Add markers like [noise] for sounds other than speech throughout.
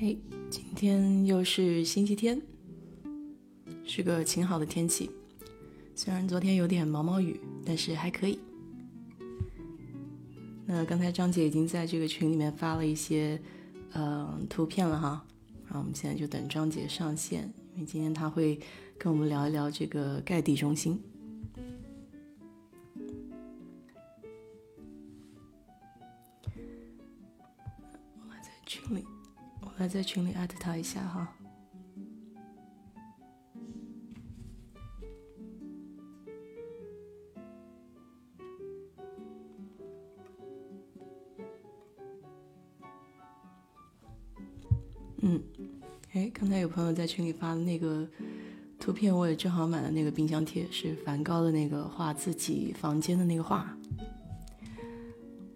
嘿，今天又是星期天，是个晴好的天气。虽然昨天有点毛毛雨，但是还可以。那刚才张姐已经在这个群里面发了一些嗯图片了哈，然后我们现在就等张姐上线，因为今天她会跟我们聊一聊这个盖地中心。在群里艾特他一下哈。嗯，哎，刚才有朋友在群里发的那个图片，我也正好买了那个冰箱贴，是梵高的那个画自己房间的那个画。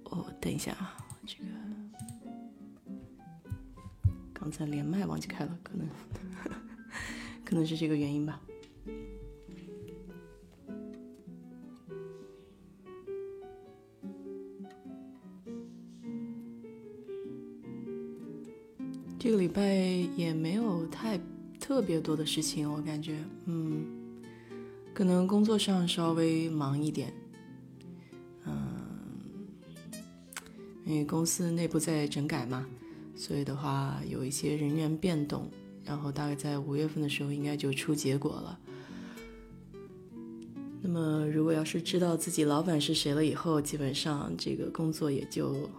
哦，等一下啊，在连麦忘记开了，可能可能是这个原因吧。这个礼拜也没有太特别多的事情，我感觉，嗯，可能工作上稍微忙一点，嗯，因为公司内部在整改嘛，所以的话有一些人员变动，然后大概在五月份的时候应该就出结果了。那么如果要是知道自己老板是谁了以后，基本上这个工作也就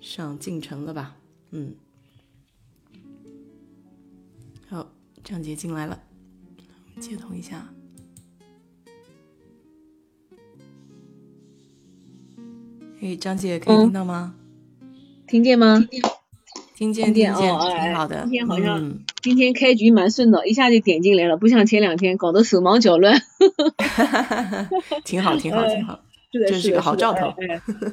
上进程了吧，嗯。好，张杰进来了，我们接通一下。哎，张姐可以听到吗？听见吗？听见，听见，挺好的。今天好像今天开局蛮顺的，一下就点进来了，不像前两天搞得手忙脚乱。[laughs] 挺好，挺好，挺好。是的，是个好兆头。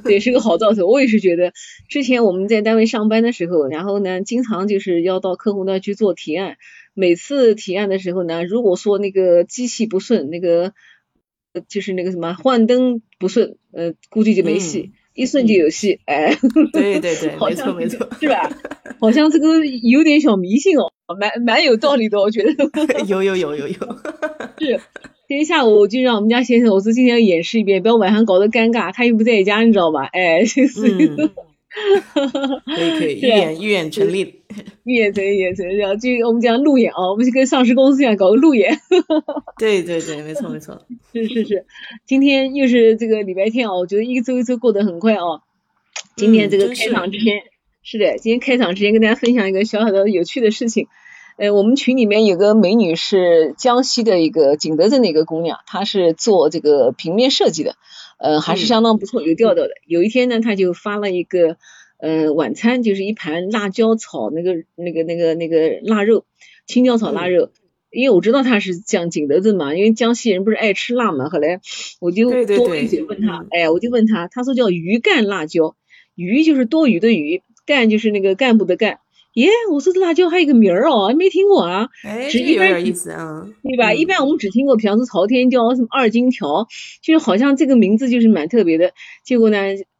对，是个好兆头。我也是觉得，之前我们在单位上班的时候，然后呢，经常就是要到客户那去做提案。每次提案的时候呢，如果说那个机器不顺，那个就是那个什么幻灯不顺，呃，估计就没戏；一顺就有戏。哎，对对对，[laughs] 没错没错，是吧？[laughs] 好像这个有点小迷信哦，蛮蛮有道理的，我觉得。有有有有有。[laughs] 是。今天下午我就让我们家先生，我说今天要演示一遍，不要晚上搞得尴尬。他又不在家，你知道吧？哎，就是。[laughs] 可以可以，预演预演成立，预演成立演成立，然后就我们讲路演啊，我们就跟上市公司一样搞个路演。[laughs] 对对对，没错没错。是是是，今天又是这个礼拜天哦，我觉得一周一周过得很快哦。今天这个开场之前，是的，今天开场之前跟大家分享一个小小的有趣的事情。呃，我们群里面有个美女是江西的一个景德镇的一个姑娘，她是做这个平面设计的，呃，还是相当不错，有调调的。有一天呢，她就发了一个呃晚餐，就是一盘辣椒炒那个那个那个那个腊肉，青椒炒腊肉。因为我知道她是讲景德镇嘛，因为江西人不是爱吃辣嘛。后来我就多一嘴问她，哎，我就问她，她说叫鱼干辣椒，鱼就是多余的鱼，干就是那个干部的干。耶，我说这辣椒还有个名儿哦，没听过啊。哎，这有点意思啊，对吧？一般我们只听过，比方说朝天椒、什么二荆条，就是好像这个名字就是蛮特别的。结果呢，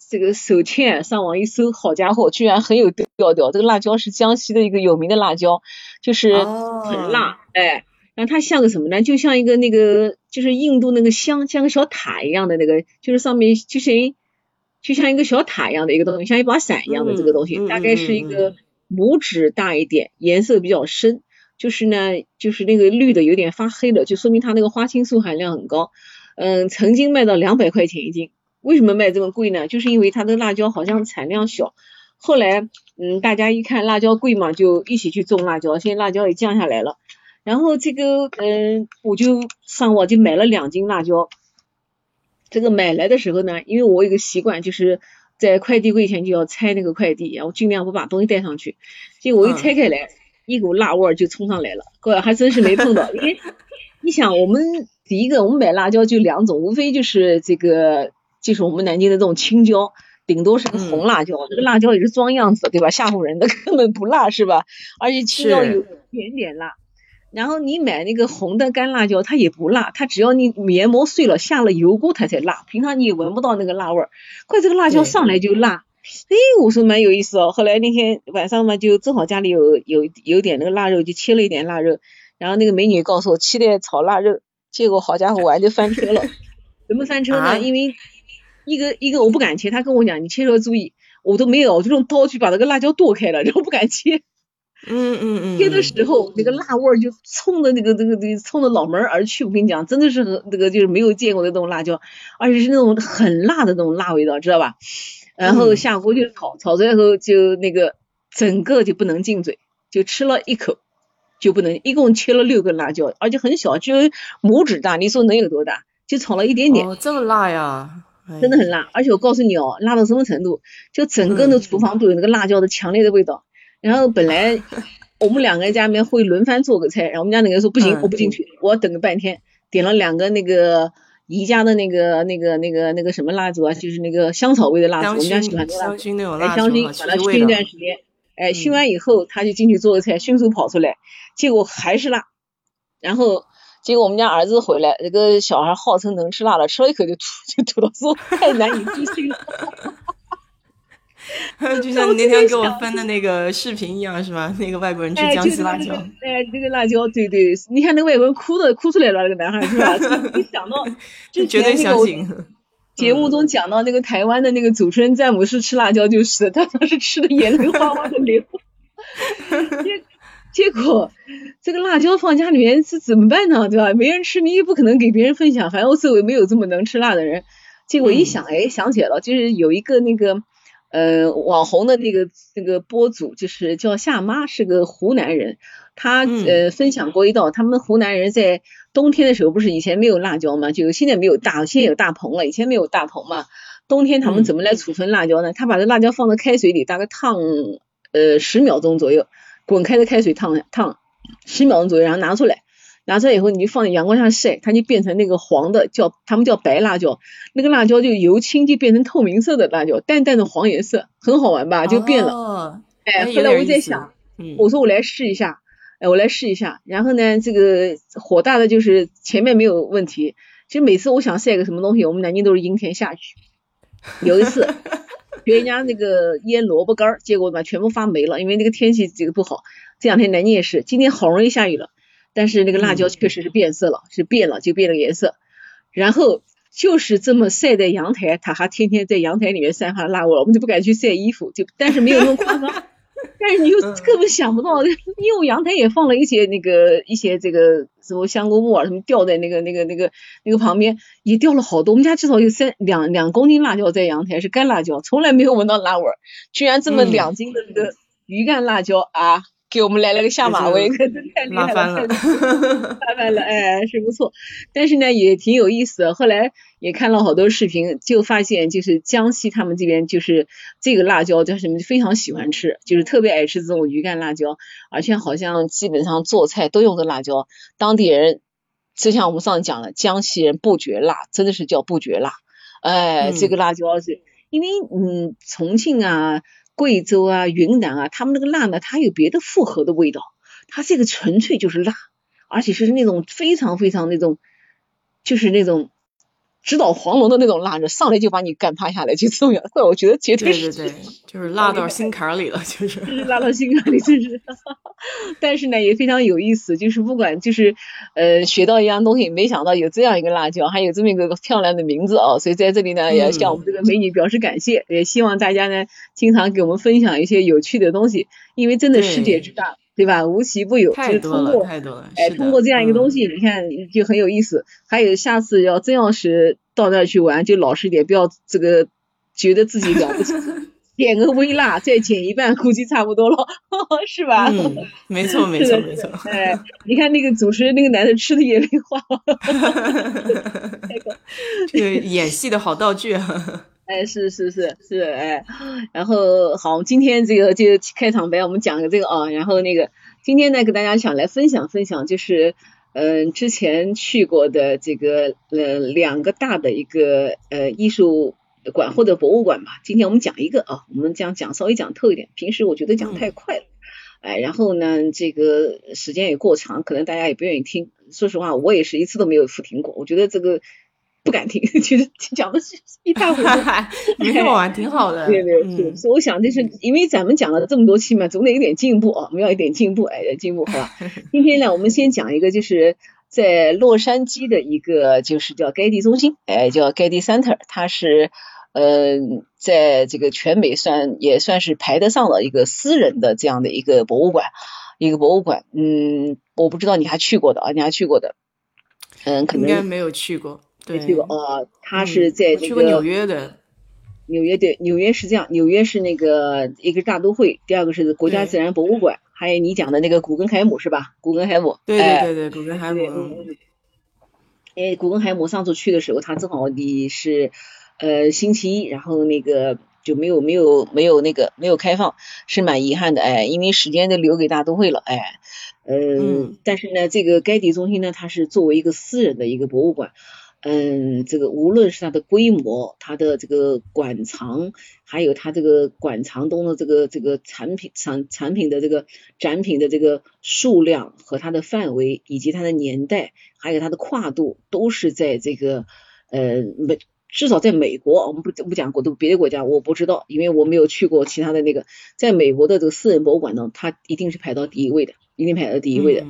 这个手欠上网一搜，好家伙，居然很有调调。这个辣椒是江西的一个有名的辣椒，就是很辣，哎，然后它像个什么呢？就像一个那个，就是印度那个香，像个小塔一样的那个，就是上面就是就像一个小塔一样的一个东西，像一把伞一样的这个东西，大概是一个。拇指大一点，颜色比较深，就是呢，就是那个绿的有点发黑的，就说明它那个花青素含量很高。嗯，曾经卖到两百块钱一斤，为什么卖这么贵呢？就是因为它的辣椒好像产量小。后来，嗯，大家一看辣椒贵嘛，就一起去种辣椒，现在辣椒也降下来了。然后这个，嗯，我就上网就买了两斤辣椒。这个买来的时候呢，因为我有个习惯就是。在快递柜前就要拆那个快递，然后尽量不把东西带上去。结果我一拆开来，一股辣味就冲上来了。各位还真是没碰到，因为 [laughs] 你想，我们第一个我们买辣椒就两种，无非就是这个就是我们南京的这种青椒，顶多是个红辣椒。这个辣椒也是装样子，对吧？吓唬人的，根本不辣，是吧？而且青椒有一点点辣。然后你买那个红的干辣椒，它也不辣，它只要你研磨碎了下了油锅，它才辣。平常你也闻不到那个辣味儿。怪这个辣椒上来就辣，哎，我说蛮有意思哦。后来那天晚上嘛，就正好家里有有有点那个腊肉，就切了一点腊肉。然后那个美女告诉我期待炒腊肉，结果好家伙，我还就翻车了。[laughs] 怎么翻车呢？因为一个一个我不敢切，他跟我讲你切时候注意，我都没有，我就用刀去把那个辣椒剁开了，然后不敢切。嗯 [laughs] 嗯嗯。切的时候那个辣味儿就冲着那个那个那个冲着脑门而去，我跟你讲，真的是那个就是没有见过的那种辣椒，而且是那种很辣的那种辣味道，知道吧？然后下锅就炒，炒出来后就那个整个就不能进嘴，就吃了一口。就不能，一共切了六根辣椒，而且很小，就拇指大。你说能有多大？就炒了一点点。这么辣呀！真的很辣，而且我告诉你哦，辣到什么程度？就整个那厨房都有那个辣椒的强烈的味道。然后本来我们两个人家里面会轮番做个菜，然后我们家那个说不行，我不进去，我等个半天。点了两个那个宜家的那个那个那个那个什么蜡烛啊，就是那个香草味的蜡烛，我们家喜欢香薰那种蜡烛，香薰把它熏一段时间。哎，熏完以后，他就进去做个菜，迅速跑出来，结果还是辣。然后，结果我们家儿子回来，那个小孩号称能吃辣的，吃了一口就吐，就吐到说太难以置信了。[laughs] 就像你那天给我分的那个视频一样，是吧？那个外国人吃江西辣椒。哎，这个辣椒，对对，你看那个外国人哭的哭出来了，那个男孩是吧？一想到 [laughs] 就绝对相信。[laughs] 节目中讲到那个台湾的那个主持人詹姆士吃辣椒，就是他当时吃的眼泪哗哗的流。结结果这个辣椒放家里面是怎么办呢？对吧？没人吃，你也不可能给别人分享。反正我周围没有这么能吃辣的人。结果一想，哎，想起来了，就是有一个那个呃网红的那个那个播主，就是叫夏妈，是个湖南人。他呃分享过一道，他们湖南人在冬天的时候不是以前没有辣椒嘛，就现在没有大，现在有大棚了，以前没有大棚嘛。冬天他们怎么来储存辣椒呢？他把这辣椒放到开水里，大概烫呃十秒钟左右，滚开的开水烫烫十秒钟左右，然后拿出来，拿出来以后你就放在阳光下晒，它就变成那个黄的，叫他们叫白辣椒，那个辣椒就由青就变成透明色的辣椒，淡淡的黄颜色，很好玩吧？就变了。哎，后来我在想，我说我来试一下。哎，我来试一下，然后呢，这个火大的就是前面没有问题。其实每次我想晒个什么东西，我们南京都是阴天下雨。有一次，[laughs] 别人家那个腌萝卜干儿，结果把全部发霉了，因为那个天气这个不好。这两天南京也是，今天好容易下雨了，但是那个辣椒确实是变色了，是变了就变了颜色。然后就是这么晒在阳台，他还天天在阳台里面散发辣味，我们就不敢去晒衣服，就但是没有那么夸张。[laughs] 但是你又根本想不到，[laughs] 因为我阳台也放了一些那个一些这个什么香菇木耳什么吊在那个那个那个那个旁边，也掉了好多。我们家至少有三两两公斤辣椒在阳台，是干辣椒，从来没有闻到辣味儿，居然这么两斤的那个鱼干辣椒啊！给我们来了个下马威，[laughs] 可真太厉害了，麻烦了，哎，是不错，但是呢也挺有意思的。后来也看了好多视频，就发现就是江西他们这边就是这个辣椒叫什么，非常喜欢吃，就是特别爱吃这种鱼干辣椒，而且好像基本上做菜都用这辣椒。当地人就像我们上次讲了，江西人不绝辣，真的是叫不绝辣。哎，这个辣椒是因为嗯，重庆啊。贵州啊，云南啊，他们那个辣呢，它有别的复合的味道，它这个纯粹就是辣，而且是那种非常非常那种，就是那种。直捣黄龙的那种辣着，上来就把你干趴下来，就这样。后来我觉得绝对是，对对对，就是辣到心坎里了，就是。就 [laughs] 是辣到心坎里，就是。[laughs] 但是呢，也非常有意思，就是不管就是呃学到一样东西，没想到有这样一个辣椒，还有这么一个漂亮的名字啊！所以在这里呢，也向我们这个美女表示感谢，也希望大家呢经常给我们分享一些有趣的东西，因为真的世界之大。对吧？无奇不有，就是通过哎，通过这样一个东西，你看就很有意思。还有下次要真要是到那儿去玩，就老实点，不要这个觉得自己了不起，[laughs] 点个微辣再减一半，估计差不多了，[laughs] 是吧？嗯，没错没错没错。哎，你看那个主持人那个男的吃的也没花，[laughs] 这个演戏的好道具啊。哎，是是是是，哎，然后好，今天这个就开场白，我们讲个这个啊，然后那个今天呢，给大家想来分享分享，就是嗯，之前去过的这个呃两个大的一个呃艺术馆或者博物馆吧。今天我们讲一个啊，我们这样讲稍微讲透一点，平时我觉得讲太快了，哎，然后呢，这个时间也过长，可能大家也不愿意听。说实话，我也是一次都没有复听过，我觉得这个。不敢听，[laughs] 觉得讲的是一塌糊涂。[laughs] 没有啊，挺好的。[laughs] 对对是，所以我想这是因为咱们讲了这么多期嘛，总得有点进步啊，我们要一点进步，哎，进步好吧？今天呢，我们先讲一个，就是在洛杉矶的一个，就是叫盖蒂中心，哎，叫盖蒂 Center，它是呃，在这个全美算也算是排得上的一个私人的这样的一个博物馆，一个博物馆。嗯，我不知道你还去过的啊，你还去过的？嗯，可能应该没有去过。没去过哦，他是在这个纽约的。纽约对，纽约是这样，纽约是那个一个大都会，第二个是国家自然博物馆，还有你讲的那个古根海姆是吧？古根海姆。对对对对，古根海姆。哎，古根海姆上次去的时候，他正好你是呃星期一，然后那个就没有没有没有那个没有开放，是蛮遗憾的哎，因为时间都留给大都会了哎，嗯，但是呢，这个该地中心呢，它是作为一个私人的一个博物馆。嗯，这个无论是它的规模，它的这个馆藏，还有它这个馆藏中的这个这个产品产产品的这个展品的这个数量和它的范围，以及它的年代，还有它的跨度，都是在这个呃美至少在美国，我们不不讲国都别的国家我不知道，因为我没有去过其他的那个，在美国的这个私人博物馆呢，它一定是排到第一位的，一定排到第一位的。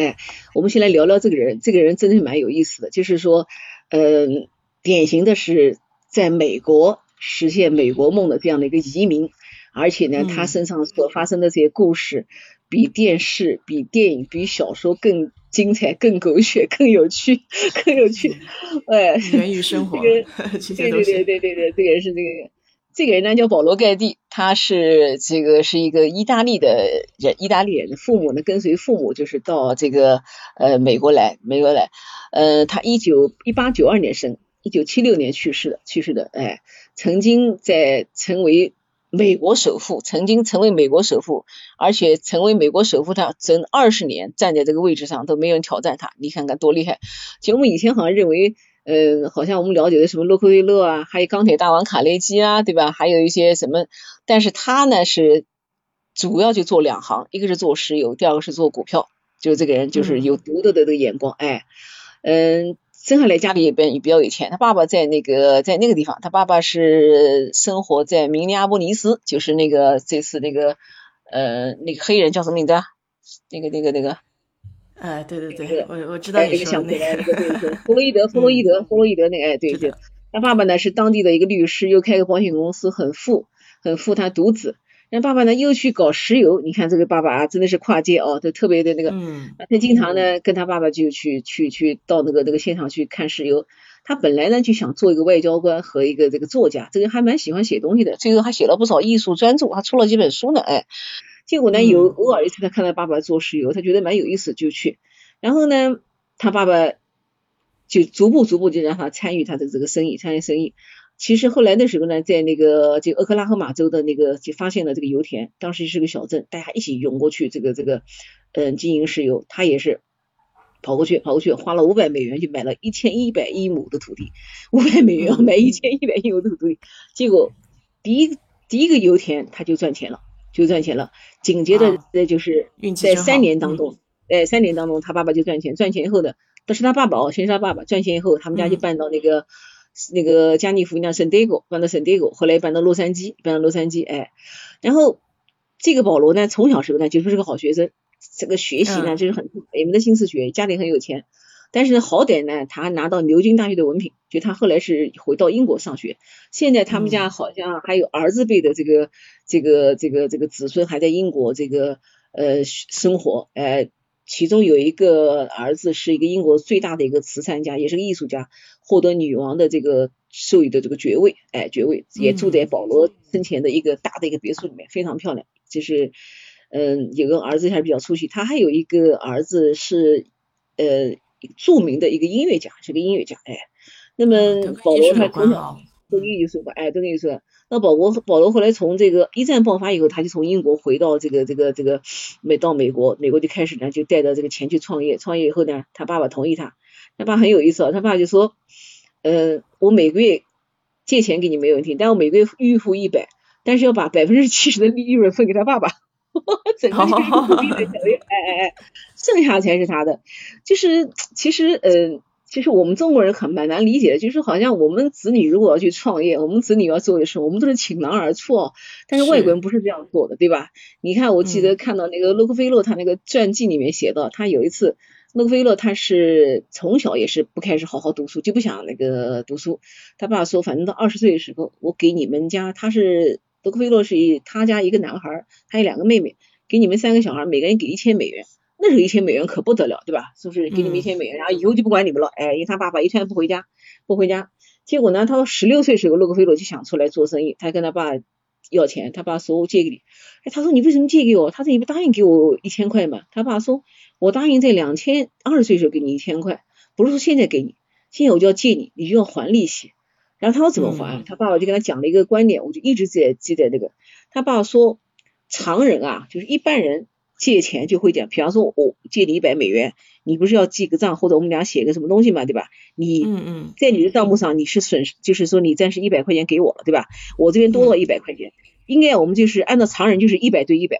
哎，我们先来聊聊这个人，这个人真的是蛮有意思的，就是说，嗯，典型的是在美国实现美国梦的这样的一个移民，而且呢，他身上所发生的这些故事，比电视、比电影、比小说更精彩、更狗血、更有趣、更有趣。[laughs] 哎，源于生活，这个 [laughs] 对对对对对对，这个人是这个。这个人呢叫保罗盖蒂，他是这个是一个意大利的人，意大利人，父母呢跟随父母就是到这个呃美国来，美国来，呃，他一九一八九二年生，一九七六年去世的，去世的，哎，曾经在成为美国首富，曾经成为美国首富，而且成为美国首富，他整二十年站在这个位置上都没有人挑战他，你看看多厉害！其实我们以前好像认为。嗯，好像我们了解的什么洛克菲勒啊，还有钢铁大王卡内基啊，对吧？还有一些什么，但是他呢是主要就做两行，一个是做石油，第二个是做股票。就这个人就是有独特的这个眼光，哎，嗯，生下来家里也比比较有钱。他爸爸在那个在那个地方，他爸爸是生活在明尼阿波尼斯，就是那个这次那个呃那个黑人叫什么名字？那个那个那个。哎，对对对，我我知道你说那个，对对对，[laughs] 弗洛伊德，弗洛伊德，弗洛伊德那个，哎，对对，他爸爸呢是当地的一个律师，又开个保险公司，很富，很富，他独子。那爸爸呢又去搞石油，你看这个爸爸啊，真的是跨界哦，都特别的那个，嗯，他经常呢跟他爸爸就去去去到那个那个现场去看石油。他本来呢就想做一个外交官和一个这个作家，这个还蛮喜欢写东西的，最后还写了不少艺术专著，还出了几本书呢，哎。结果呢，有偶尔一次，他看到爸爸做石油，他觉得蛮有意思，就去。然后呢，他爸爸就逐步逐步就让他参与他的这个生意，参与生意。其实后来的时候呢，在那个就俄克拉荷马州的那个就发现了这个油田，当时是个小镇，大家一起涌过去，这个这个嗯经营石油。他也是跑过去，跑过去，花了五百美元就买了一千一百亿亩的土地，五百美元买一千一百亿亩的土地。结果第一第一个油田他就赚钱了。就赚钱了，紧接着那就是在三年当中，哎，三年当中他爸爸就赚钱，赚钱以后的，但是他爸爸哦，先是他爸爸赚钱以后，他们家就搬到那个那个加利福尼亚圣地亚搬到圣地亚后来搬到洛杉矶，搬到洛杉矶，哎，然后这个保罗呢，从小时候呢就不是个好学生，这个学习呢就是很也没得心思学，家里很有钱。但是好歹呢，他拿到牛津大学的文凭，就他后来是回到英国上学。现在他们家好像还有儿子辈的这个这个这个这个子孙还在英国这个呃生活，呃，其中有一个儿子是一个英国最大的一个慈善家，也是个艺术家，获得女王的这个授予的这个爵位，哎，爵位也住在保罗生前的一个大的一个别墅里面，非常漂亮。就是嗯，有个儿子还比较出息，他还有一个儿子是呃。著名的一个音乐家，是个音乐家，哎，那么保罗他从小都艺术吧，哎，都艺术。那保罗保罗后来从这个一战爆发以后，他就从英国回到这个这个这个美到美国，美国就开始呢就带着这个钱去创业，创业以后呢，他爸爸同意他，他爸很有意思啊，他爸就说，呃，我每个月借钱给你没问题，但我每个月预付一百，但是要把百分之七十的利润分给他爸爸。[laughs] 整个就是独立的小月，哎哎哎，剩下才是他的。就是其实，呃，其实我们中国人很蛮难理解的，就是好像我们子女如果要去创业，我们子女要做的事，我们都是倾囊而出哦。但是外国人不是这样做的，对吧？你看，我记得看到那个洛克菲勒他那个传记里面写到，他有一次，洛克菲勒他是从小也是不开始好好读书，就不想那个读书。他爸说，反正到二十岁的时候，我给你们家，他是洛克菲勒是一他家一个男孩，他有两个妹妹，给你们三个小孩每个人给一千美元。那时候一千美元可不得了，对吧？是不是给你们一千美元，然后以后就不管你们了？哎，因为他爸爸一天不回家，不回家。结果呢，他说十六岁时候，洛克菲勒就想出来做生意，他跟他爸要钱，他爸说我借给你。哎，他说你为什么借给我？他说你不答应给我一千块吗？他爸说，我答应在两千二十岁时候给你一千块，不是说现在给你，现在我就要借你，你就要还利息。然后他说怎么还？他爸爸就跟他讲了一个观点，我就一直在记在这个。他爸爸说，常人啊，就是一般人。借钱就会讲，比方说我借你一百美元，你不是要记个账，或者我们俩写个什么东西嘛，对吧？你嗯嗯，在你的账目上你是损失，就是说你暂时一百块钱给我了，对吧？我这边多了一百块钱，应该我们就是按照常人就是一百对一百，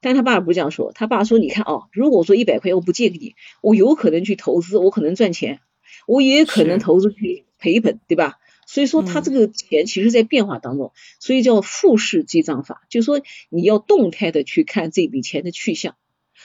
但他爸不是这样说，他爸说你看哦，如果说一百块钱我不借给你，我有可能去投资，我可能赚钱，我也可能投资去赔本，对吧？所以说，他这个钱其实在变化当中，所以叫复式记账法，就是说你要动态的去看这笔钱的去向。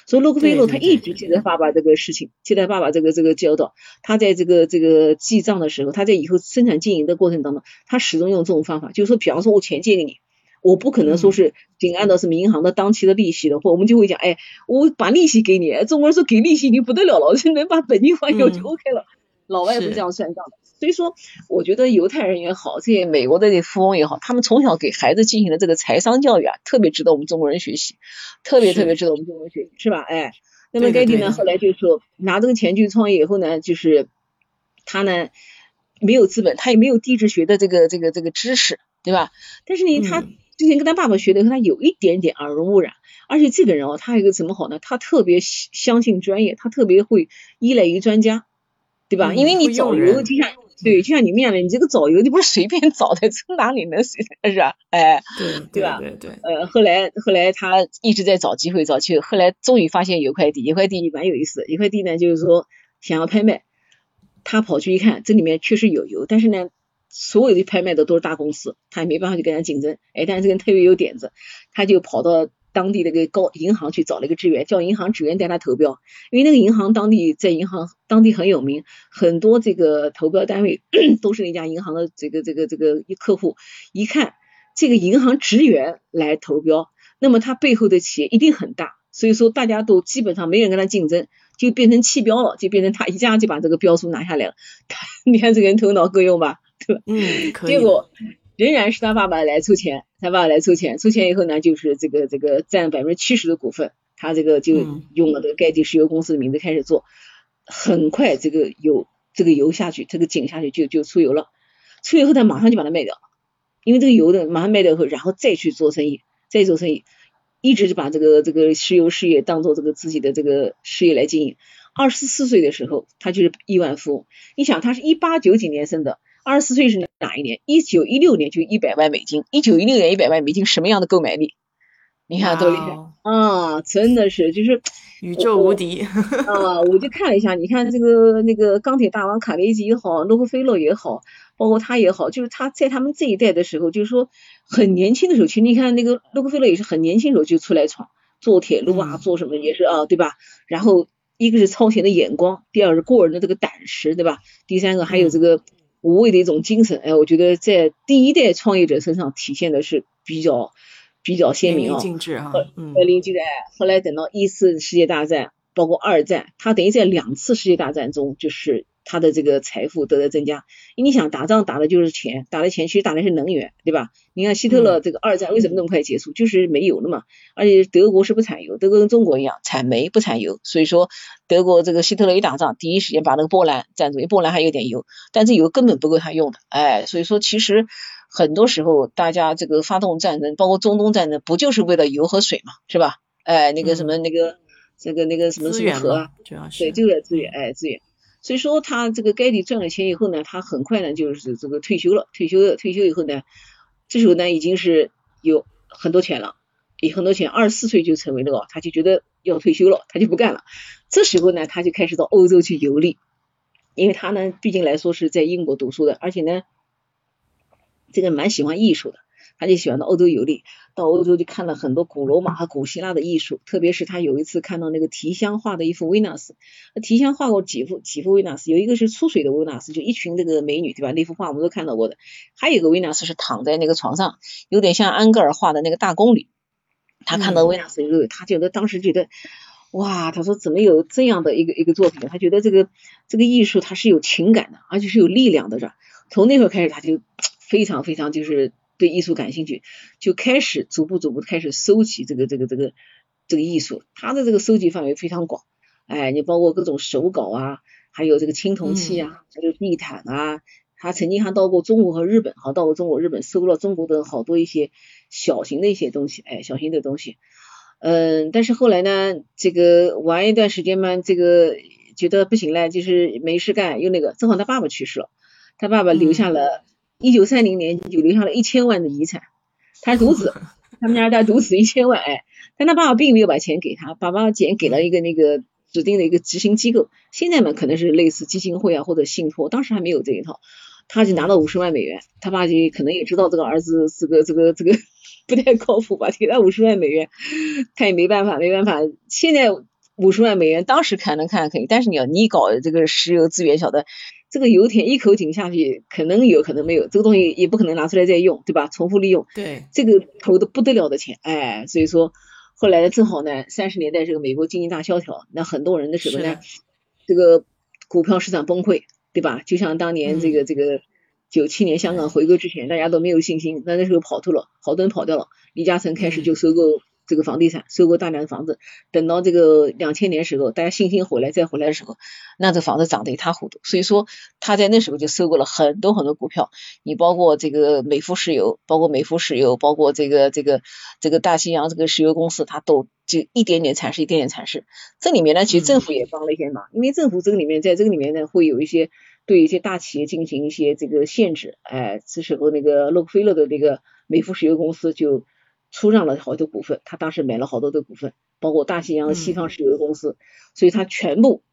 所以洛克菲勒他一直记得爸爸这个事情，记得爸爸这个这个教导。他在这个这个记账的时候，他在以后生产经营的过程当中，他始终用这种方法，就是说，比方说我钱借给你，我不可能说是仅按照什么银行的当期的利息的，或我们就会讲，哎，我把利息给你，中国人说给利息已经不得了了，就能把本金还掉就 OK 了。老外不是这样算账的。所以说，我觉得犹太人也好，这些美国的这富翁也好，他们从小给孩子进行的这个财商教育啊，特别值得我们中国人学习，特别特别值得我们中国人学习，是吧？哎，那么盖蒂呢，后来就说拿这个钱去创业以后呢，就是他呢没有资本，他也没有地质学的这个这个这个知识，对吧？但是呢，他之前跟他爸爸学的，他有一点点耳濡目染，而且这个人哦，他有一个怎么好呢？他特别相信专业，他特别会依赖于专家，对吧？因为你找油就像。对，就像你们讲的，你这个找油你不是随便找的，[laughs] 从哪里能随便是吧？哎，对对吧？对对。呃，后来后来他一直在找机会找机会，后来终于发现有块地，有块地蛮有意思，一块地呢就是说想要拍卖，他跑去一看，这里面确实有油，但是呢，所有的拍卖的都是大公司，他也没办法去跟人竞争。哎，但是这个人特别有点子，他就跑到。当地那个高银行去找了一个职员，叫银行职员带他投标，因为那个银行当地在银行当地很有名，很多这个投标单位 [coughs] 都是那家银行的这个这个这个一客户。一看这个银行职员来投标，那么他背后的企业一定很大，所以说大家都基本上没人跟他竞争，就变成弃标了，就变成他一家就把这个标书拿下来了。他 [laughs] 你看这个人头脑够用吧？对吧？嗯，可以。结果。仍然是他爸爸来出钱，他爸爸来出钱，出钱以后呢，就是这个这个占百分之七十的股份，他这个就用了这个盖蒂石油公司的名字开始做，很快这个油这个油下去，这个井下去就就出油了，出油后他马上就把它卖掉，因为这个油的马上卖掉以后，然后再去做生意，再做生意，一直就把这个这个石油事业当做这个自己的这个事业来经营。二十四岁的时候，他就是亿万富翁。你想，他是一八九几年生的。二十四岁是哪一年？一九一六年就一百万美金。一九一六年一百万美金什么样的购买力？你看多厉害啊！真的是就是宇宙无敌啊！我就看了一下，你看这个那个钢铁大王卡内基也好，洛克菲勒也好，包括他也好，就是他在他们这一代的时候，就是说很年轻的时候，其实你看那个洛克菲勒也是很年轻时候就出来闯，做铁路啊，做什么也是啊，对吧？然后一个是超前的眼光，第二是过人的这个胆识，对吧？第三个还有这个。无畏的一种精神，哎，我觉得在第一代创业者身上体现的是比较比较鲜明啊。尽致啊，嗯。临近的，后来等到一次世界大战，包括二战，他等于在两次世界大战中就是。他的这个财富都在增加，你想打仗打的就是钱，打的钱其实打的是能源，对吧？你看希特勒这个二战为什么那么快结束，就是没油了嘛。而且德国是不产油，德国跟中国一样产煤不产油，所以说德国这个希特勒一打仗，第一时间把那个波兰占住，因为波兰还有点油，但这油根本不够他用的，哎，所以说其实很多时候大家这个发动战争，包括中东战争，不就是为了油和水嘛，是吧？哎，那个什么那个这个那个什么什么河，主要是对，就是资源，哎，资源。所以说他这个盖蒂赚了钱以后呢，他很快呢就是这个退休了。退休了，退休以后呢，这时候呢已经是有很多钱了，有很多钱。二十四岁就成为那个，他就觉得要退休了，他就不干了。这时候呢，他就开始到欧洲去游历。因为他呢，毕竟来说是在英国读书的，而且呢，这个蛮喜欢艺术的，他就喜欢到欧洲游历，到欧洲就看了很多古罗马和古希腊的艺术，特别是他有一次看到那个提香画的一幅维纳斯，提香画过几幅几幅维纳斯，有一个是出水的维纳斯，就一群这个美女，对吧？那幅画我们都看到过的，还有一个维纳斯是躺在那个床上，有点像安格尔画的那个大宫里，他看到维纳斯以后，他觉得当时觉得。哇，他说怎么有这样的一个一个作品？他觉得这个这个艺术它是有情感的，而且是有力量的，是吧？从那会开始，他就非常非常就是对艺术感兴趣，就开始逐步逐步开始收集这个这个这个这个艺术。他的这个收集范围非常广，哎，你包括各种手稿啊，还有这个青铜器啊，还有地毯啊。他曾经还到过中国和日本，好到过中国、日本，收了中国的好多一些小型的一些东西，哎，小型的东西。嗯，但是后来呢，这个玩一段时间嘛，这个觉得不行了，就是没事干，又那个，正好他爸爸去世了，他爸爸留下了，一九三零年就留下了一千万的遗产，他独子，[laughs] 他们家他独子一千万，哎，但他爸爸并没有把钱给他，爸爸钱给了一个那个指定的一个执行机构，现在嘛可能是类似基金会啊或者信托，当时还没有这一套，他就拿到五十万美元，他爸就可能也知道这个儿子这个这个这个。[laughs] 不太靠谱吧？给他五十万美元，他也没办法，没办法。现在五十万美元，当时看能看可以，但是你要你搞这个石油资源，晓得这个油田一口井下去，可能有可能没有，这个东西也不可能拿出来再用，对吧？重复利用，对，这个投的不得了的钱，哎，所以说后来正好呢，三十年代这个美国经济大萧条，那很多人的时候呢，这个股票市场崩溃，对吧？就像当年这个这个。九七年香港回归之前，大家都没有信心，那那时候跑脱了，好多人跑掉了。李嘉诚开始就收购这个房地产，收购大量的房子。等到这个两千年时候，大家信心回来再回来的时候，那这房子涨得一塌糊涂。所以说他在那时候就收购了很多很多股票，你包括这个美孚石油，包括美孚石油，包括这个这个这个大西洋这个石油公司，他都就一点点蚕食，一点点蚕食。这里面呢，其实政府也帮了一些忙，因为政府这个里面在这个里面呢，会有一些。对一些大企业进行一些这个限制，哎，这时候那个洛克菲勒的那个美孚石油公司就出让了好多股份，他当时买了好多的股份，包括大西洋西方石油公司，所以他全部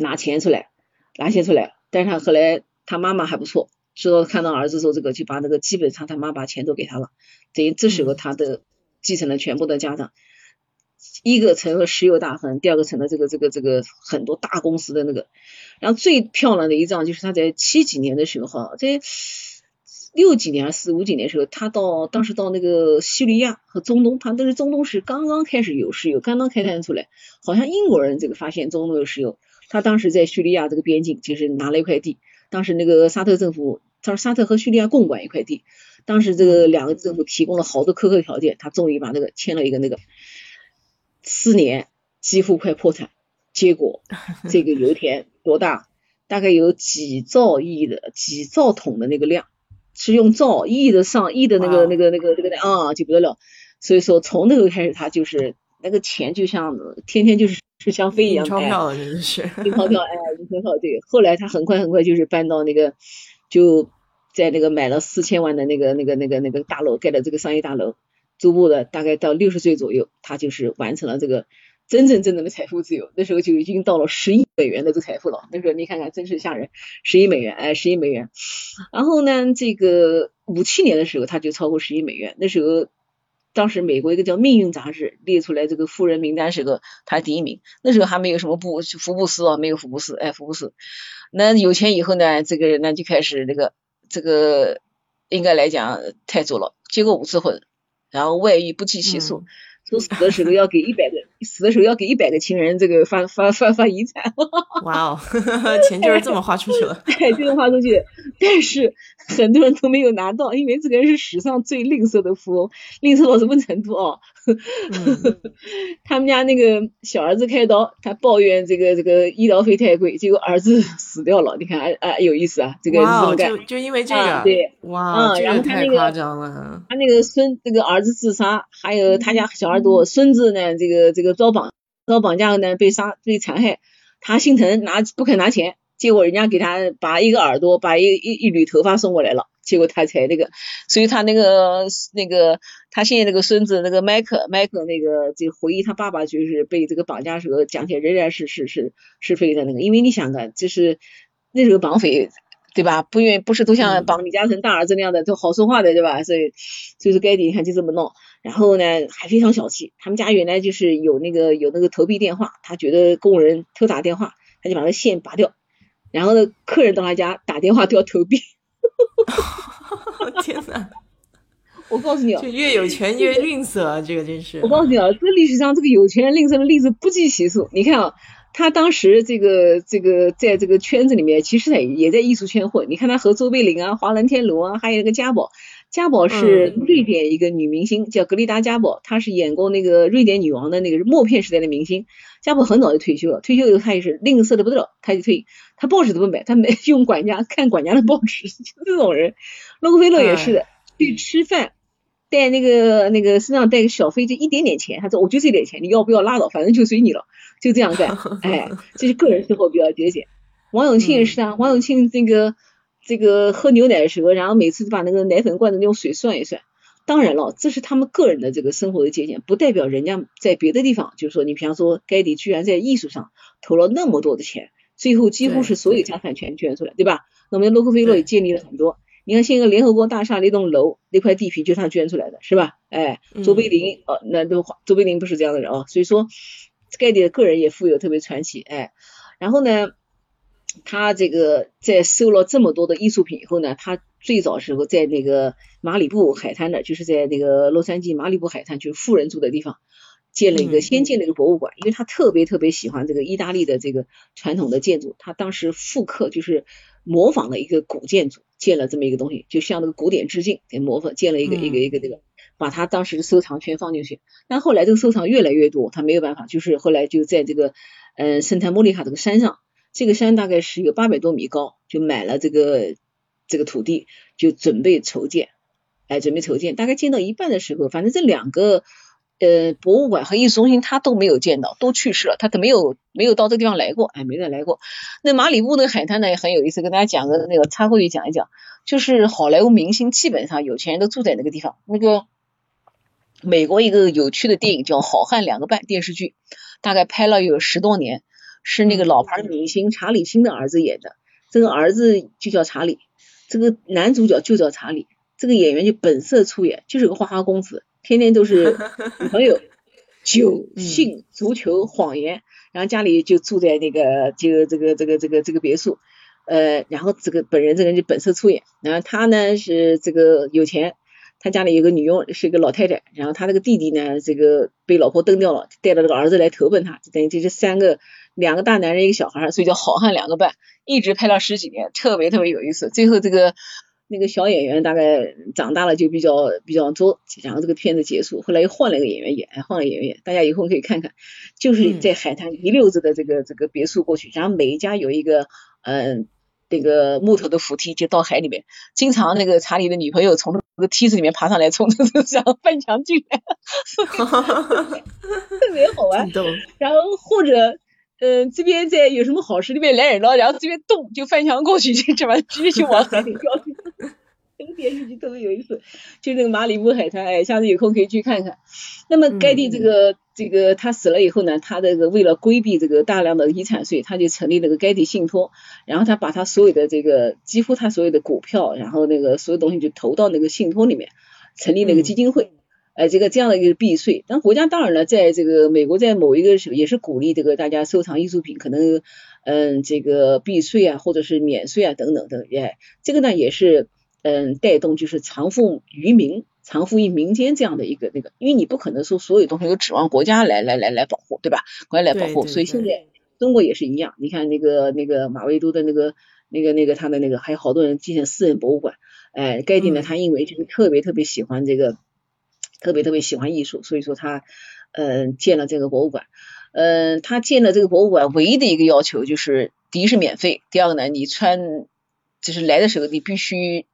拿钱出来，拿钱出来，但是他后来他妈妈还不错，知道看到儿子做这个，就把那个基本上他妈把钱都给他了，等于这时候他的继承了全部的家当。一个成了石油大亨，第二个成了这个这个这个很多大公司的那个，然后最漂亮的一仗就是他在七几年的时候，哈，在六几年还是四五几年时候，他到当时到那个叙利亚和中东，他都是中东是刚刚开始有石油，刚刚开采出来，好像英国人这个发现中东有石油，他当时在叙利亚这个边境就是拿了一块地，当时那个沙特政府，他说沙特和叙利亚共管一块地，当时这个两个政府提供了好多苛刻条件，他终于把那个签了一个那个。四年几乎快破产，结果这个油田多大？大概有几兆亿的几兆桶的那个量，是用造亿的上亿的那个那个那个那个的啊，就不得了。所以说从那个开始，他就是那个钱就像天天就是是像飞一样，钞票，真的是印钞票，哎，印钞票。对，后来他很快很快就是搬到那个，就在那个买了四千万的那个那个那个那个大楼，盖的这个商业大楼。逐步的，大概到六十岁左右，他就是完成了这个真正真正正的财富自由。那时候就已经到了十亿美元的这个财富了。那时候你看看，真是吓人，十亿美元，哎，十亿美元。然后呢，这个五七年的时候，他就超过十亿美元。那时候，当时美国一个叫《命运》杂志列出来这个富人名单时候，他第一名。那时候还没有什么布福布斯啊，没有福布斯，哎，福布斯。那有钱以后呢，这个人呢就开始那个这个应该来讲太作了，结过五次婚。然后外遇不计其数，说死的时候要给一百个，死的时候要给一百个亲人这个发发发发遗产。[laughs] 哇哦，钱就是这么花出去了，对，就是花出去。但是很多人都没有拿到，因为这个人是史上最吝啬的富翁，吝啬到什么程度啊？[laughs] 他们家那个小儿子开刀，他抱怨这个这个医疗费太贵，结果儿子死掉了。你看啊啊，有意思啊，这个？就就因为这个，对，哇，然后他那个他那个孙，这个儿子自杀，还有他家小耳朵孙子呢，这个这个遭绑遭绑架呢，被杀被残害，他心疼拿不肯拿钱，结果人家给他把一个耳朵，把一一一缕头发送过来了。结果他才那个，所以他那个那个他现在那个孙子那个麦克麦克那个就回忆他爸爸就是被这个绑架时候讲起来仍然是是是是非的那个，因为你想看，就是那时候绑匪对吧？不愿意不是都像绑李嘉诚大儿子那样的都好说话的对吧？所以就是盖蒂你看就这么弄，然后呢还非常小气，他们家原来就是有那个有那个投币电话，他觉得工人偷打电话，他就把那线拔掉，然后呢客人到他家打电话都要投币。[laughs] 天哪！[laughs] 我告诉你，就越有钱越吝啬啊，这个真是。我告诉你啊，这历史上这个有钱人吝啬的例子不计其数。你看啊，他当时这个这个在这个圈子里面，其实也也在艺术圈混。你看他和周贝玲啊、华伦天奴啊，还有那个家宝，嘉宝是瑞典一个女明星，叫格丽达嘉宝，她是演过那个瑞典女王的那个默片时代的明星。嘉宝很早就退休了，退休以后她也是吝啬的不得了，她就退，她报纸都不买？她没用管家看管家的报纸，就这种人。洛克菲勒也是的，去吃饭。带那个那个身上带个小费，就一点点钱，他说我就这点钱，你要不要拉倒，反正就随你了，就这样干。[laughs] 哎，这是个人生活比较节俭。王永庆也是啊，王永庆那个这个喝牛奶的时候，然后每次把那个奶粉罐子那种水算一算。当然了，这是他们个人的这个生活的节俭，不代表人家在别的地方，就是说你比方说盖迪居然在艺术上投了那么多的钱，最后几乎是所有家产全捐出来，对吧？那么洛克菲勒也建立了很多。你看，现在联合国大厦那栋楼那块地皮就是他捐出来的，是吧？哎，卓别林，哦，那都卓别林不是这样的人哦，所以说盖蒂的个人也富有特别传奇，哎，然后呢，他这个在收了这么多的艺术品以后呢，他最早时候在那个马里布海滩的，就是在那个洛杉矶马里布海滩，就是富人住的地方，建了一个先建了一个博物馆，因为他特别特别喜欢这个意大利的这个传统的建筑，他当时复刻就是模仿了一个古建筑。建了这么一个东西，就像那个古典致敬，给模仿建了一个一个一个这个，把他当时的收藏全放进去。但后来这个收藏越来越多，他没有办法，就是后来就在这个嗯圣塔莫利卡这个山上，这个山大概是有八百多米高，就买了这个这个土地，就准备筹建，哎，准备筹建，大概建到一半的时候，反正这两个。呃，博物馆和艺术中心他都没有见到，都去世了，他都没有没有到这个地方来过，哎，没再来过。那马里布那海滩呢也很有意思，跟大家讲个那个插过去讲一讲，就是好莱坞明星基本上有钱人都住在那个地方。那个美国一个有趣的电影叫《好汉两个半》电视剧，大概拍了有十多年，是那个老牌明星查理辛的儿子演的，这个儿子就叫查理，这个男主角就叫查理，这个演员就本色出演，就是个花花公子。天天都是 [laughs] 女朋友、酒、性、足球、谎言，然后家里就住在那个就这个这个这个这个别墅，呃，然后这个本人这个人就本色出演，然后他呢是这个有钱，他家里有个女佣是一个老太太，然后他那个弟弟呢这个被老婆蹬掉了，带着这个儿子来投奔他，就等于这是三个两个大男人一个小孩，所以叫好汉两个半，一直拍了十几年，特别特别有意思，最后这个。那个小演员大概长大了就比较比较多，然后这个片子结束，后来又换了一个演员演，换了演员演，大家以后可以看看，就是在海滩一溜子的这个这个别墅过去，然后每一家有一个嗯那个木头的扶梯就到海里面，经常那个查理的女朋友从那个梯子里面爬上来，从这个想翻墙进来 [laughs] [laughs] 特别好玩，然后或者。嗯，这边在有什么好事，那边来人了，然后这边动就翻墙过去，就这么直接就往海里 [laughs] 掉。这个电视剧特别有意思，就那个马里布海滩，哎，下次有空可以去看看。那么盖蒂这个这个他死了以后呢，他这个为了规避这个大量的遗产税，他就成立了个盖蒂信托，然后他把他所有的这个几乎他所有的股票，然后那个所有东西就投到那个信托里面，成立了个基金会。呃，这个这样的一个避税，但国家当然了，在这个美国在某一个时也是鼓励这个大家收藏艺术品，可能嗯这个避税啊，或者是免税啊等等的，哎，这个呢也是嗯带动就是藏富于民、藏富于民间这样的一个那个，因为你不可能说所有东西都指望国家来来来来保护，对吧？国家来保护，所以现在中国也是一样，你看那个那个马未都的那个那个那个他的那个还有好多人进行私人博物馆，哎，盖蒂呢他因为就是特别特别喜欢这个。特别特别喜欢艺术，所以说他嗯建了这个博物馆。嗯，他建了这个博物馆唯一的一个要求就是，第一是免费，第二个呢，你穿就是来的时候你必须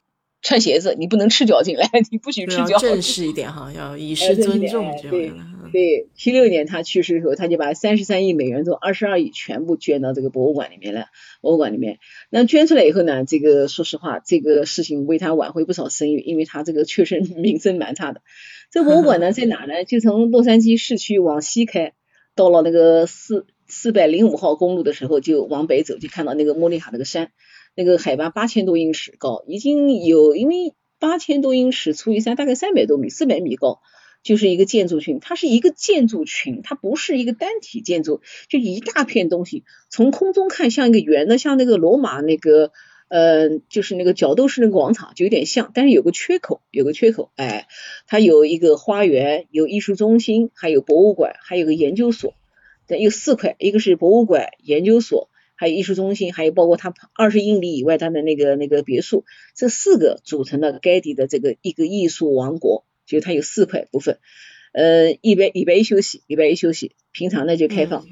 穿鞋子，你不能赤脚进来，[laughs] 你不许赤脚。正式一点哈，要以示尊重这样。对，七六年他去世的时候，他就把三十三亿美元中二十二亿全部捐到这个博物馆里面了。博物馆里面，那捐出来以后呢，这个说实话，这个事情为他挽回不少声誉，因为他这个确实 [laughs] 名声蛮差的。这博物馆呢 [laughs] 在哪呢？就从洛杉矶市区往西开，到了那个四四百零五号公路的时候，就往北走，就看到那个莫妮卡那个山。那个海拔八千多英尺高，已经有因为八千多英尺除以三，大概三百多米，四百米高，就是一个建筑群。它是一个建筑群，它不是一个单体建筑，就一大片东西，从空中看像一个圆的，像那个罗马那个。呃，就是那个角斗士那个广场就有点像，但是有个缺口，有个缺口，哎，它有一个花园，有艺术中心，还有博物馆，还有个研究所，有四块，一个是博物馆、研究所，还有艺术中心，还有包括它二十英里以外它的那个那个别墅，这四个组成了该地的这个一个艺术王国，就是它有四块部分，呃，礼拜礼拜一休息，礼拜一休息，平常呢就开放，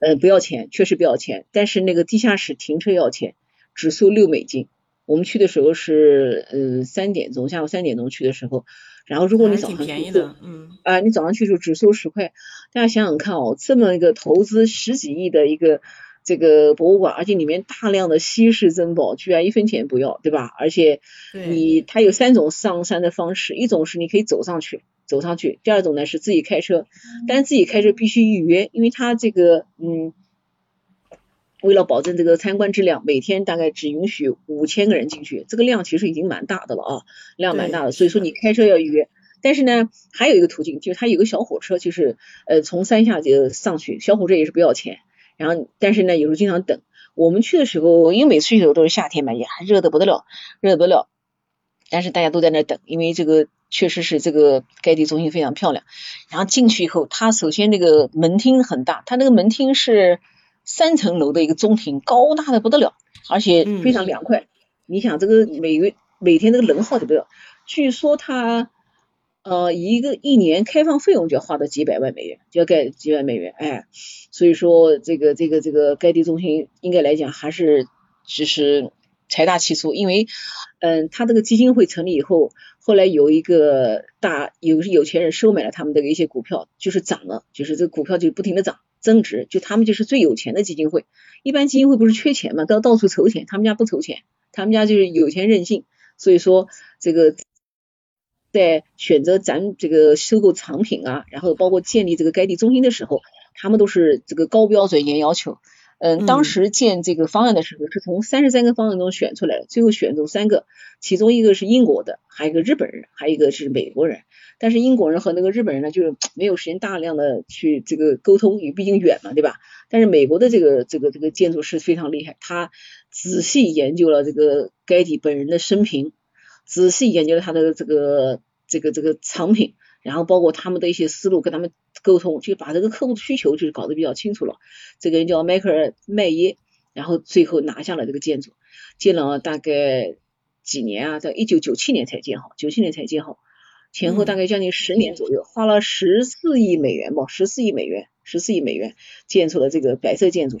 呃，不要钱，确实不要钱，但是那个地下室停车要钱。只收六美金。我们去的时候是呃三点钟，下午三点钟去的时候。然后如果你早上便宜的，嗯啊，你早上去的时候只收十块。大家想想看哦，这么一个投资十几亿的一个这个博物馆，而且里面大量的稀世珍宝，居然一分钱不要，对吧？而且你它有三种上山的方式，一种是你可以走上去，走上去；第二种呢是自己开车，但是自己开车必须预约，因为它这个嗯。为了保证这个参观质量，每天大概只允许五千个人进去，这个量其实已经蛮大的了啊，量蛮大的。所以说你开车要预约。但是呢，还有一个途径，就是它有个小火车，就是呃从山下就上去，小火车也是不要钱。然后，但是呢有时候经常等。我们去的时候，因为每次去的时候都是夏天嘛，也还热的不得了，热的不得了。但是大家都在那等，因为这个确实是这个该地中心非常漂亮。然后进去以后，它首先那个门厅很大，它那个门厅是。三层楼的一个中庭，高大的不得了，而且非常凉快。你想这个每个每天这个人好的不得了，据说他呃一个一年开放费用就要花到几百万美元，就要盖几万美元，哎，所以说这个这个这个该地中心应该来讲还是只是财大气粗，因为嗯他这个基金会成立以后，后来有一个大有有钱人收买了他们的一些股票，就是涨了，就是这个股票就不停的涨。增值，就他们就是最有钱的基金会。一般基金会不是缺钱嘛，都要到处筹钱，他们家不筹钱，他们家就是有钱任性。所以说，这个在选择咱这个收购藏品啊，然后包括建立这个该地中心的时候，他们都是这个高标准严要求。嗯，当时建这个方案的时候，是从三十三个方案中选出来的，最后选中三个，其中一个是英国的，还有一个日本人，还有一个是美国人。但是英国人和那个日本人呢，就是没有时间大量的去这个沟通，也毕竟远嘛，对吧？但是美国的这个这个这个建筑师非常厉害，他仔细研究了这个该地本人的生平，仔细研究了他的这个这个这个藏品，然后包括他们的一些思路，跟他们沟通，就把这个客户的需求就是搞得比较清楚了。这个人叫迈克尔麦耶，然后最后拿下了这个建筑，建了大概几年啊，在一九九七年才建好，九七年才建好。前后大概将近十年左右，花了十四亿美元吧，十四亿美元，十四亿美元建出了这个白色建筑。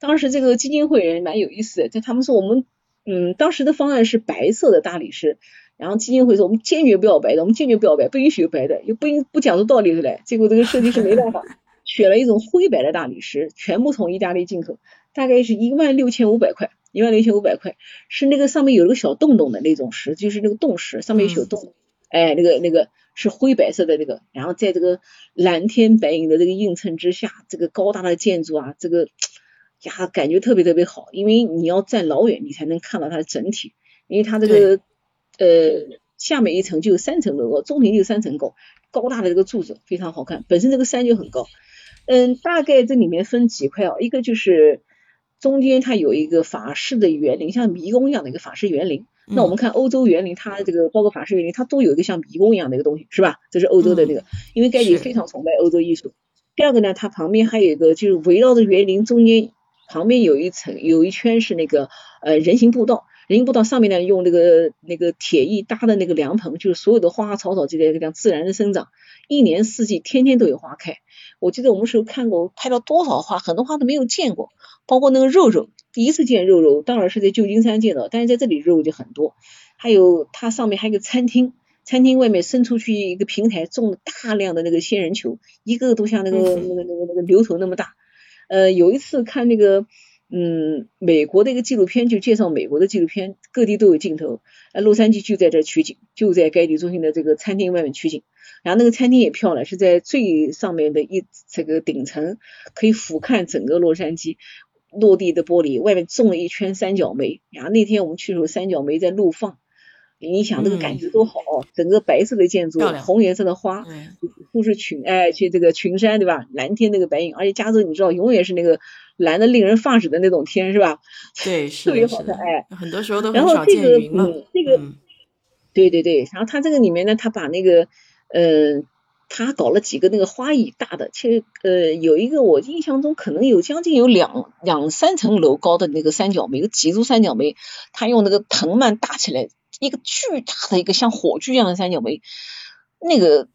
当时这个基金会人蛮有意思的，就他们说我们，嗯，当时的方案是白色的大理石，然后基金会说我们坚决不要白的，我们坚决不要白，不允许有白的，又不不讲出道理来。结果这个设计师没办法，选了一种灰白的大理石，全部从意大利进口，大概是一万六千五百块，一万六千五百块，是那个上面有个小洞洞的那种石，就是那个洞石，上面有小洞。哎，那个那个是灰白色的那个，然后在这个蓝天白云的这个映衬之下，这个高大的建筑啊，这个呀感觉特别特别好，因为你要站老远，你才能看到它的整体，因为它这个呃下面一层就有三层楼高，中庭就三层高，高大的这个柱子非常好看，本身这个山就很高，嗯，大概这里面分几块啊，一个就是中间它有一个法式的园林，像迷宫一样的一个法式园林。那我们看欧洲园林，它这个包括法式园林，它都有一个像迷宫一样的一个东西，是吧？这是欧洲的那个，因为盖里非常崇拜欧洲艺术。第二个呢，它旁边还有一个，就是围绕着园林中间旁边有一层有一圈是那个呃人行步道，人行步道上面呢用那个那个铁艺搭的那个凉棚，就是所有的花花草草就在这样自然的生长，一年四季天天都有花开。我记得我们时候看过拍了多少花，很多花都没有见过，包括那个肉肉。第一次见肉肉，当然是在旧金山见到，但是在这里肉肉就很多。还有它上面还有个餐厅，餐厅外面伸出去一个平台，种了大量的那个仙人球，一个个都像那个那个那个那个牛头那么大。呃，有一次看那个嗯美国的一个纪录片，就介绍美国的纪录片，各地都有镜头。呃，洛杉矶就在这取景，就在该地中心的这个餐厅外面取景。然后那个餐厅也漂亮，是在最上面的一这个顶层，可以俯瞰整个洛杉矶。落地的玻璃，外面种了一圈三角梅。然后那天我们去的时候，三角梅在怒放，你想那个感觉多好，整个白色的建筑，红颜色的花，都是群哎，去这个群山对吧？蓝天那个白云，而且加州你知道，永远是那个蓝的令人发指的那种天是吧？[laughs] 对，特别好看哎。很多时候都很少见云了。这个，对对对，然后它这个里面呢，它把那个嗯。他搞了几个那个花艺大的，其实呃有一个我印象中可能有将近有两两三层楼高的那个三角梅，一个几株三角梅，他用那个藤蔓搭起来，一个巨大的一个像火炬一样的三角梅，那个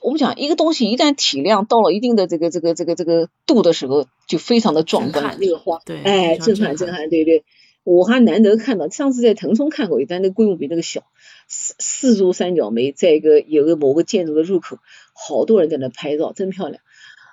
我们讲一个东西一旦体量到了一定的这个这个这个这个度的时候，就非常的壮观，那个花，对，哎，震撼震撼，对对，我还难得看到，上次在腾冲看过，但那规模比那个小。四四株三角梅，在一个有个某个建筑的入口，好多人在那拍照，真漂亮。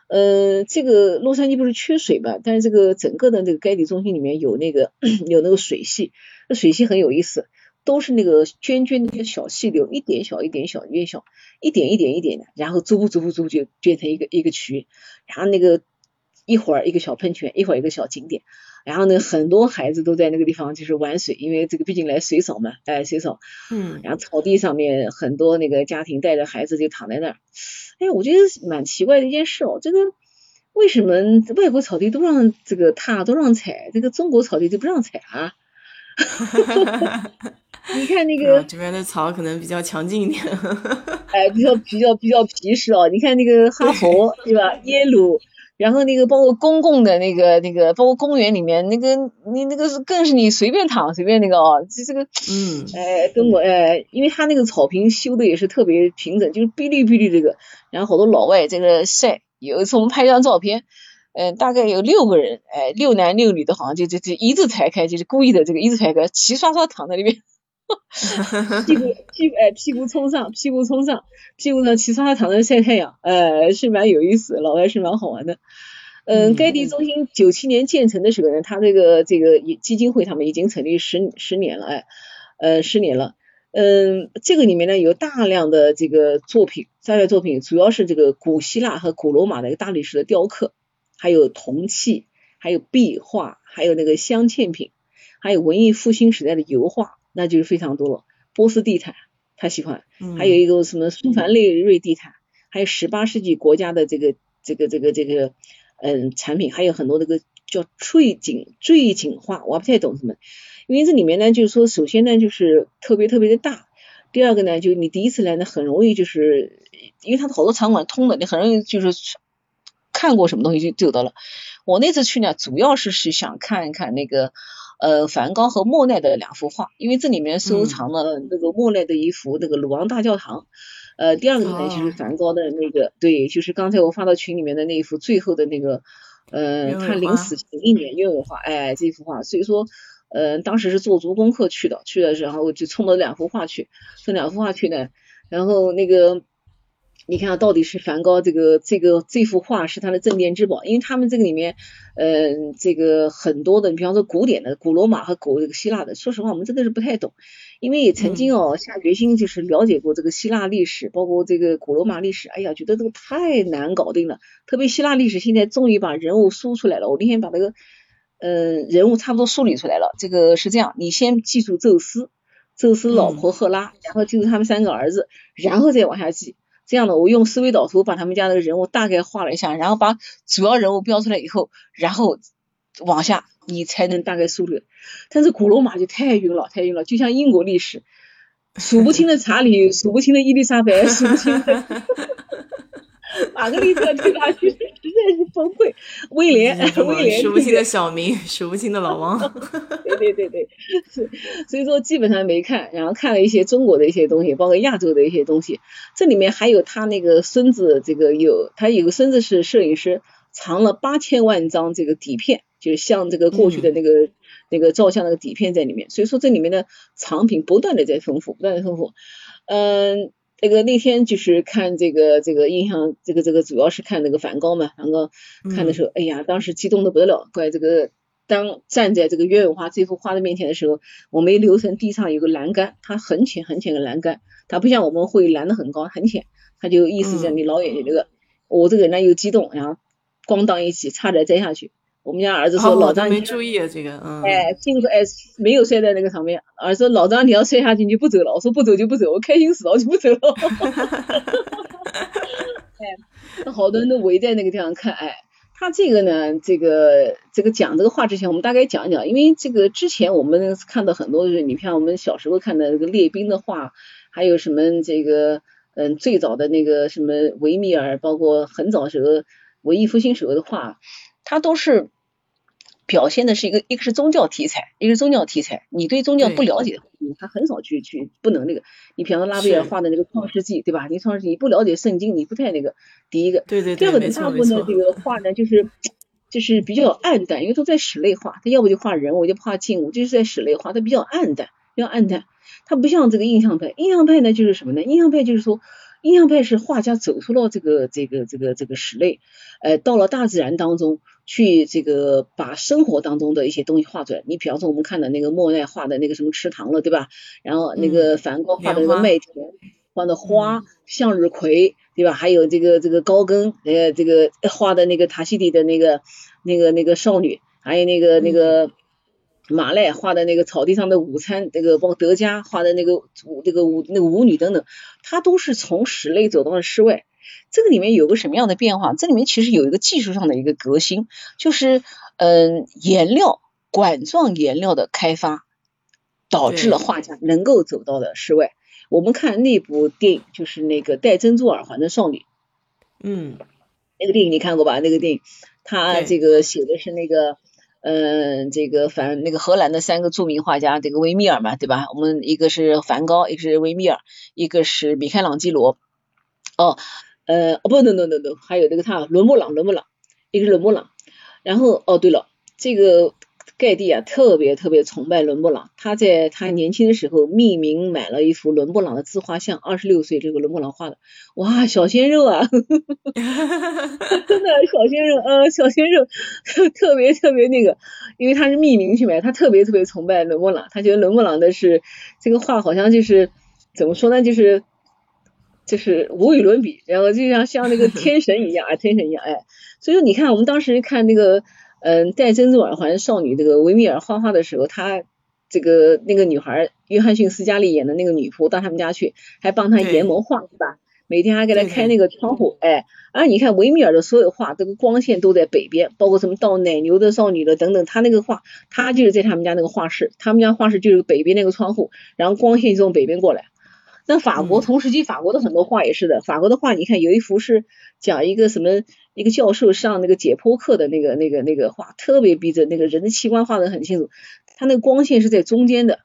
呃，这个洛杉矶不是缺水嘛？但是这个整个的这个该地中心里面有那个 [clears throat] 有那个水系，那水系很有意思，都是那个涓涓的小细流，一点小一点小越小，一点一点一点的，然后逐步逐步逐步就变成一个一个渠，然后那个一会儿一个小喷泉，一会儿一个小景点。然后呢，很多孩子都在那个地方就是玩水，因为这个毕竟来水少嘛，哎，水少。嗯。然后草地上面很多那个家庭带着孩子就躺在那儿，哎，我觉得蛮奇怪的一件事哦，这个为什么外国草地都让这个踏都让踩，这个中国草地就不让踩啊？[laughs] 你看那个这边的草可能比较强劲一点，哎，比较比较比较皮实哦。你看那个哈佛对吧？耶鲁。然后那个包括公共的那个那个，包括公园里面那个，你那个是更是你随便躺随便那个哦，这这个，嗯，哎，跟我哎，因为他那个草坪修的也是特别平整，就是碧绿碧绿这个，然后好多老外在这晒。有一次我们拍张照片，嗯，大概有六个人，哎，六男六女的，好像就就就一字排开，就是故意的这个一字排开，齐刷刷躺在里面。屁股 [laughs] 屁哎屁股冲上屁股冲上屁股上齐刷刷躺在晒太阳，呃是蛮有意思，老外是蛮好玩的。嗯，该地中心九七年建成的时候呢，他这个这个基金会他们已经成立十十年了，哎，呃十年了。嗯，这个里面呢有大量的这个作品，战略作品主要是这个古希腊和古罗马的一个大理石的雕刻，还有铜器，还有壁画，还有那个镶嵌品，还有文艺复兴时代的油画。那就是非常多了，波斯地毯他喜欢，还有一个什么苏凡内瑞地毯，还有十八世纪国家的这个这个这个这个嗯产品，还有很多那个叫翠锦坠锦画，我不太懂什么，因为这里面呢就是说，首先呢就是特别特别的大，第二个呢就你第一次来呢很容易就是因为它好多场馆通的，你很容易就是看过什么东西就走到了。我那次去呢主要是是想看一看那个。呃，梵高和莫奈的两幅画，因为这里面收藏了那个莫奈的一幅那个鲁昂大教堂。呃，第二个呢就是梵高的那个，对，就是刚才我发到群里面的那一幅最后的那个，呃，他临死前一年鸢尾花，哎，这幅画，所以说，呃，当时是做足功课去的，去的时候就冲了两幅画去，冲两幅画去呢，然后那个。你看到底是梵高这个这个这幅画是他的镇店之宝，因为他们这个里面，嗯，这个很多的，你比方说古典的古罗马和古这个希腊的，说实话我们真的是不太懂，因为也曾经哦下决心就是了解过这个希腊历史，包括这个古罗马历史，哎呀，觉得这个太难搞定了，特别希腊历史现在终于把人物梳出来了，我那天把那个，嗯，人物差不多梳理出来了，这个是这样，你先记住宙斯，宙斯老婆赫拉，然后记住他们三个儿子，然后再往下记。这样的，我用思维导图把他们家的人物大概画了一下，然后把主要人物标出来以后，然后往下你才能大概梳理。但是古罗马就太晕了，太晕了，就像英国历史，数不清的查理，数不清的伊丽莎白，数不清的。[laughs] 玛格丽特对他实 [laughs] 实在是崩溃。威廉，威廉，数不清的小明，数不清的老王。[laughs] 对对对对，所以说基本上没看，然后看了一些中国的一些东西，包括亚洲的一些东西。这里面还有他那个孙子，这个有他有个孙子是摄影师，藏了八千万张这个底片，就是像这个过去的那个那个照相那个底片在里面。所以说这里面的藏品不断的在丰富，不断的丰富。嗯。那个那天就是看这个这个印象，这个这个主要是看那个梵高嘛，梵高看的时候，哎呀，当时激动的不得了。怪这个当站在这个鸢尾花这幅画的面前的时候，我没留神地上有个栏杆，它很浅很浅的栏杆，它不像我们会拦的很高很浅，它就意思在你老远就那个，我这个人呢又激动，然后咣当一起，差点栽下去。我们家儿子说老张没注意啊这个，嗯，哎，幸亏哎没有摔在那个上面。儿子说老张你要摔下去你就不走了，我说不走就不走，我开心死了我就不走了。[laughs] 哎，那好多人都围在那个地方看，哎，他这个呢，这个这个讲这个话之前，我们大概讲一讲，因为这个之前我们看到很多，就是你看我们小时候看的那个列兵的画，还有什么这个嗯最早的那个什么维米尔，包括很早时候文艺复兴时候的画。它都是表现的是一个，一个是宗教题材，一个是宗教题材。你对宗教不了解，你他很少去去不能那个。你比方说拉斐尔画的那个创世纪，对吧？你创世纪你不了解圣经，你不太那个。第一个，对对对，第二个呢，大部分的这个画呢，就是就是比较暗淡，因为都在室内画，他要不就画人，我就画静物，就是在室内画，它比较暗淡，比较暗淡。它不像这个印象派，印象派呢就是什么呢？印象派就是说。印象派是画家走出了这个这个这个这个室内，呃，到了大自然当中去，这个把生活当中的一些东西画出来。你比方说我们看的那个莫奈画的那个什么池塘了，对吧？然后那个梵高画的那个麦田，画的花，向日葵，对吧？还有这个这个高更，呃，这个画的那个塔西蒂的那个那个那个少女，还有那个那个。马奈画的那个草地上的午餐，那个包括德加画的那个舞，这个舞那个舞女等等，他都是从室内走到了室外。这个里面有个什么样的变化？这里面其实有一个技术上的一个革新，就是嗯，颜料管状颜料的开发，导致了画家能够走到了室外。我们看那部电影，就是那个戴珍珠耳环的少女，嗯，那个电影你看过吧？那个电影，他这个写的是那个。嗯，这个反那个荷兰的三个著名画家，这个维米尔嘛，对吧？我们一个是梵高，一个是维米尔，一个是米开朗基罗。哦，呃，哦不，no no no no，还有那个他伦勃朗，伦勃朗，一个是伦勃朗。然后，哦对了，这个。盖蒂啊，特别特别崇拜伦勃朗。他在他年轻的时候，匿名买了一幅伦勃朗的自画像，二十六岁这个伦勃朗画的，哇，小鲜肉啊，[laughs] 真的小鲜肉，呃，小鲜肉，[laughs] 特别特别那个，因为他是匿名去买，他特别特别崇拜伦勃朗，他觉得伦勃朗的是这个画好像就是怎么说呢，就是就是无与伦比，然后就像像那个天神一样啊，天神一样，哎，所以说你看我们当时看那个。嗯，戴珍珠耳环少女这个维米尔画画的时候，她这个那个女孩约翰逊斯嘉丽演的那个女仆到他们家去，还帮她研磨画，是吧？每天还给她开那个窗户，哎，而你看维米尔的所有画，这个光线都在北边，包括什么到奶牛的少女的等等，他那个画，他就是在他们家那个画室，他们家画室就是北边那个窗户，然后光线从北边过来。那法国同时期法国的很多画也是的，法国的画你看有一幅是讲一个什么一个教授上那个解剖课的那个那个那个画，特别逼真，那个人的器官画的很清楚，他那个光线是在中间的。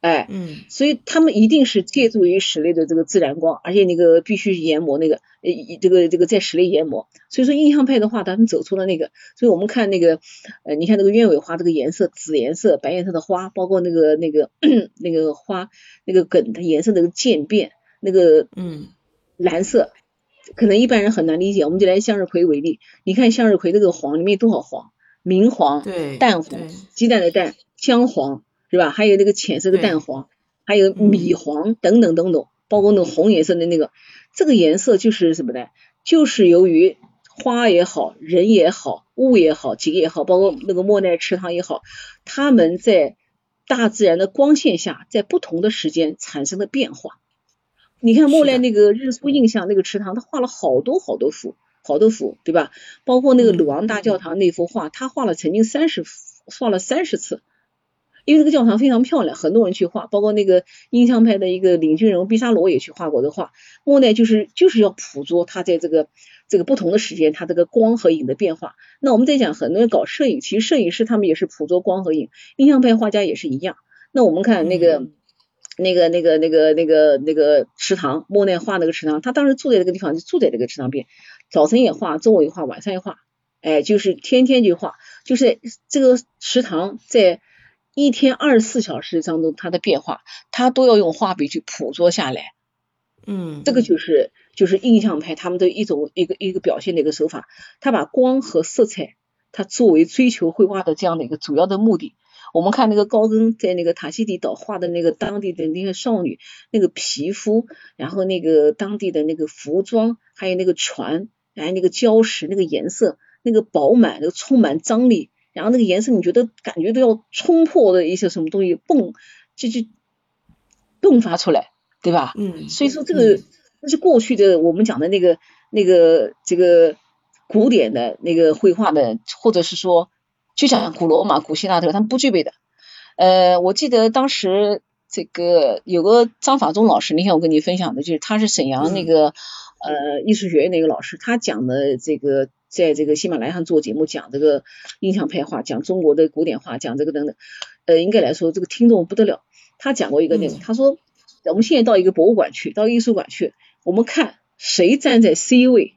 哎，嗯，所以他们一定是借助于室内的这个自然光，而且那个必须研磨那个，呃，这个这个在室内研磨。所以说印象派的话，他们走出了那个。所以我们看那个，呃，你看那个鸢尾花这个颜色，紫颜色、白颜色的花，包括那个那个 [clears throat] 那个花那个梗的颜色那个渐变，那个嗯蓝色，可能一般人很难理解。我们就来向日葵为例，你看向日葵这个黄里面多少黄？明黄、对，淡黄、鸡蛋的蛋、姜黄。是吧？还有那个浅色的淡黄，还有米黄等等等等，包括那个红颜色的那个，这个颜色就是什么呢？就是由于花也好，人也好，物也好，景也好，包括那个莫奈池塘也好，它们在大自然的光线下，在不同的时间产生的变化。你看莫奈那个日出印象那个池塘，他画了好多好多幅，好多幅，对吧？包括那个鲁昂大教堂那幅画，他画了曾经三十画了三十次。因为这个教堂非常漂亮，很多人去画，包括那个印象派的一个领军人物毕沙罗也去画过的画。莫奈就是就是要捕捉他在这个这个不同的时间，他这个光和影的变化。那我们在讲很多人搞摄影，其实摄影师他们也是捕捉光和影，印象派画家也是一样。那我们看那个那个那个那个那个那个池塘，莫奈画那个池塘，他当时住在这个地方，就住在这个池塘边，早晨也画，中午也画，晚上也画，哎，就是天天就画，就是这个池塘在。一天二十四小时当中，它的变化，他都要用画笔去捕捉下来。嗯，这个就是就是印象派他们的一种一个一个表现的一个手法。他把光和色彩，他作为追求绘画的这样的一个主要的目的。我们看那个高更在那个塔西底岛画的那个当地的那个少女，那个皮肤，然后那个当地的那个服装，还有那个船，哎，那个礁石那个颜色，那个饱满，那个充满张力，然后那个颜色你觉得感觉都要冲破的一些什么东西迸就就迸发出来，对吧？嗯，所以说这个那是过去的我们讲的那个那个这个古典的那个绘画的，或者是说就讲古罗马、古希腊的，他们不具备的。呃，我记得当时这个有个张法中老师，那天我跟你分享的，就是他是沈阳那个呃艺术学院的一个老师，他讲的这个在这个喜马拉雅上做节目讲这个印象派画，讲中国的古典画，讲这个等等，呃，应该来说这个听众不得了。他讲过一个那个，他说我们现在到一个博物馆去，到艺术馆去，我们看谁站在 C 位，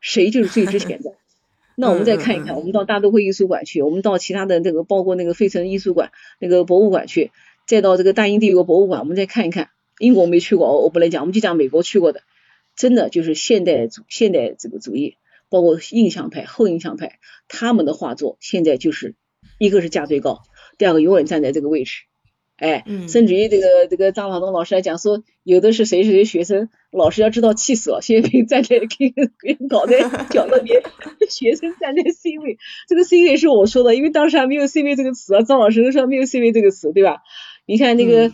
谁就是最值钱的。那我们再看一看，我们到大都会艺术馆去，我们到其他的这个包括那个费城艺术馆那个博物馆去，再到这个大英帝国博物馆，我们再看一看。英国没去过，我我不能讲，我们就讲美国去过的，真的就是现代主现代这个主义，包括印象派、后印象派，他们的画作现在就是一个是价最高，第二个永远站在这个位置。哎，甚至于这个这个张晓东老师来讲说，有的是谁谁谁学生，老师要知道气死了，现在站在给给搞在角落边，学生站在 C 位，这个 C 位是我说的，因为当时还没有 C 位这个词啊，张老师说没有 C 位这个词，对吧？你看那个，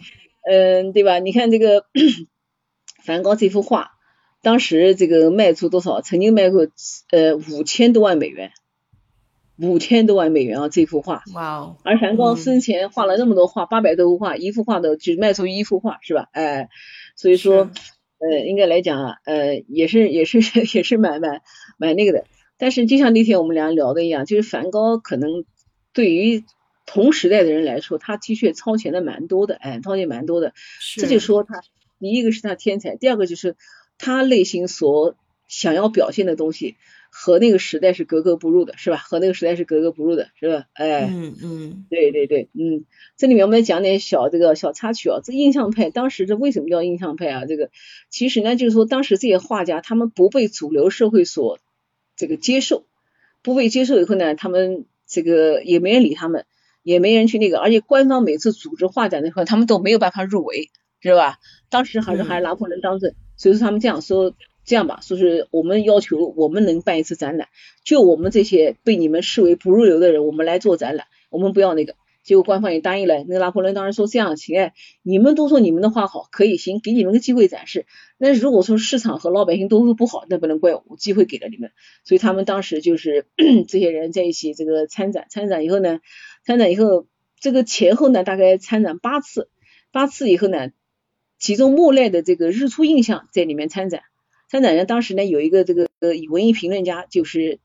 嗯，对吧？你看这个梵高这幅画，当时这个卖出多少？曾经卖过呃五千多万美元。五千多万美元啊！这幅画，哇哦！而梵高生前画了那么多画，八百多幅画，一幅画的只卖出一幅画，是吧？哎，所以说，呃，应该来讲啊，呃，也是也是 [laughs] 也是蛮蛮蛮那个的。但是就像那天我们俩聊的一样，就是梵高可能对于同时代的人来说，他的确超前的蛮多的，哎，超前蛮多的。这就说他，第一个是他天才，第二个就是他内心所想要表现的东西。和那个时代是格格不入的，是吧？和那个时代是格格不入的，是吧？哎，嗯嗯，对对对，嗯，这里面我们讲点小这个小插曲啊。这印象派当时这为什么叫印象派啊？这个其实呢，就是说当时这些画家他们不被主流社会所这个接受，不被接受以后呢，他们这个也没人理他们，也没人去那个，而且官方每次组织画展的时候，他们都没有办法入围，是吧？当时还是还是拿破仑当政，所以说他们这样说。这样吧，说是我们要求我们能办一次展览，就我们这些被你们视为不入流的人，我们来做展览，我们不要那个。结果官方也答应了。那个拿破仑当时说这样行哎，你们都说你们的画好，可以行，给你们个机会展示。那如果说市场和老百姓都说不好，那不能怪我，机会给了你们。所以他们当时就是 [clears throat] 这些人在一起这个参展，参展以后呢，参展以后这个前后呢大概参展八次，八次以后呢，其中莫奈的这个日出印象在里面参展。参展人当时呢有一个这个文艺评论家，就是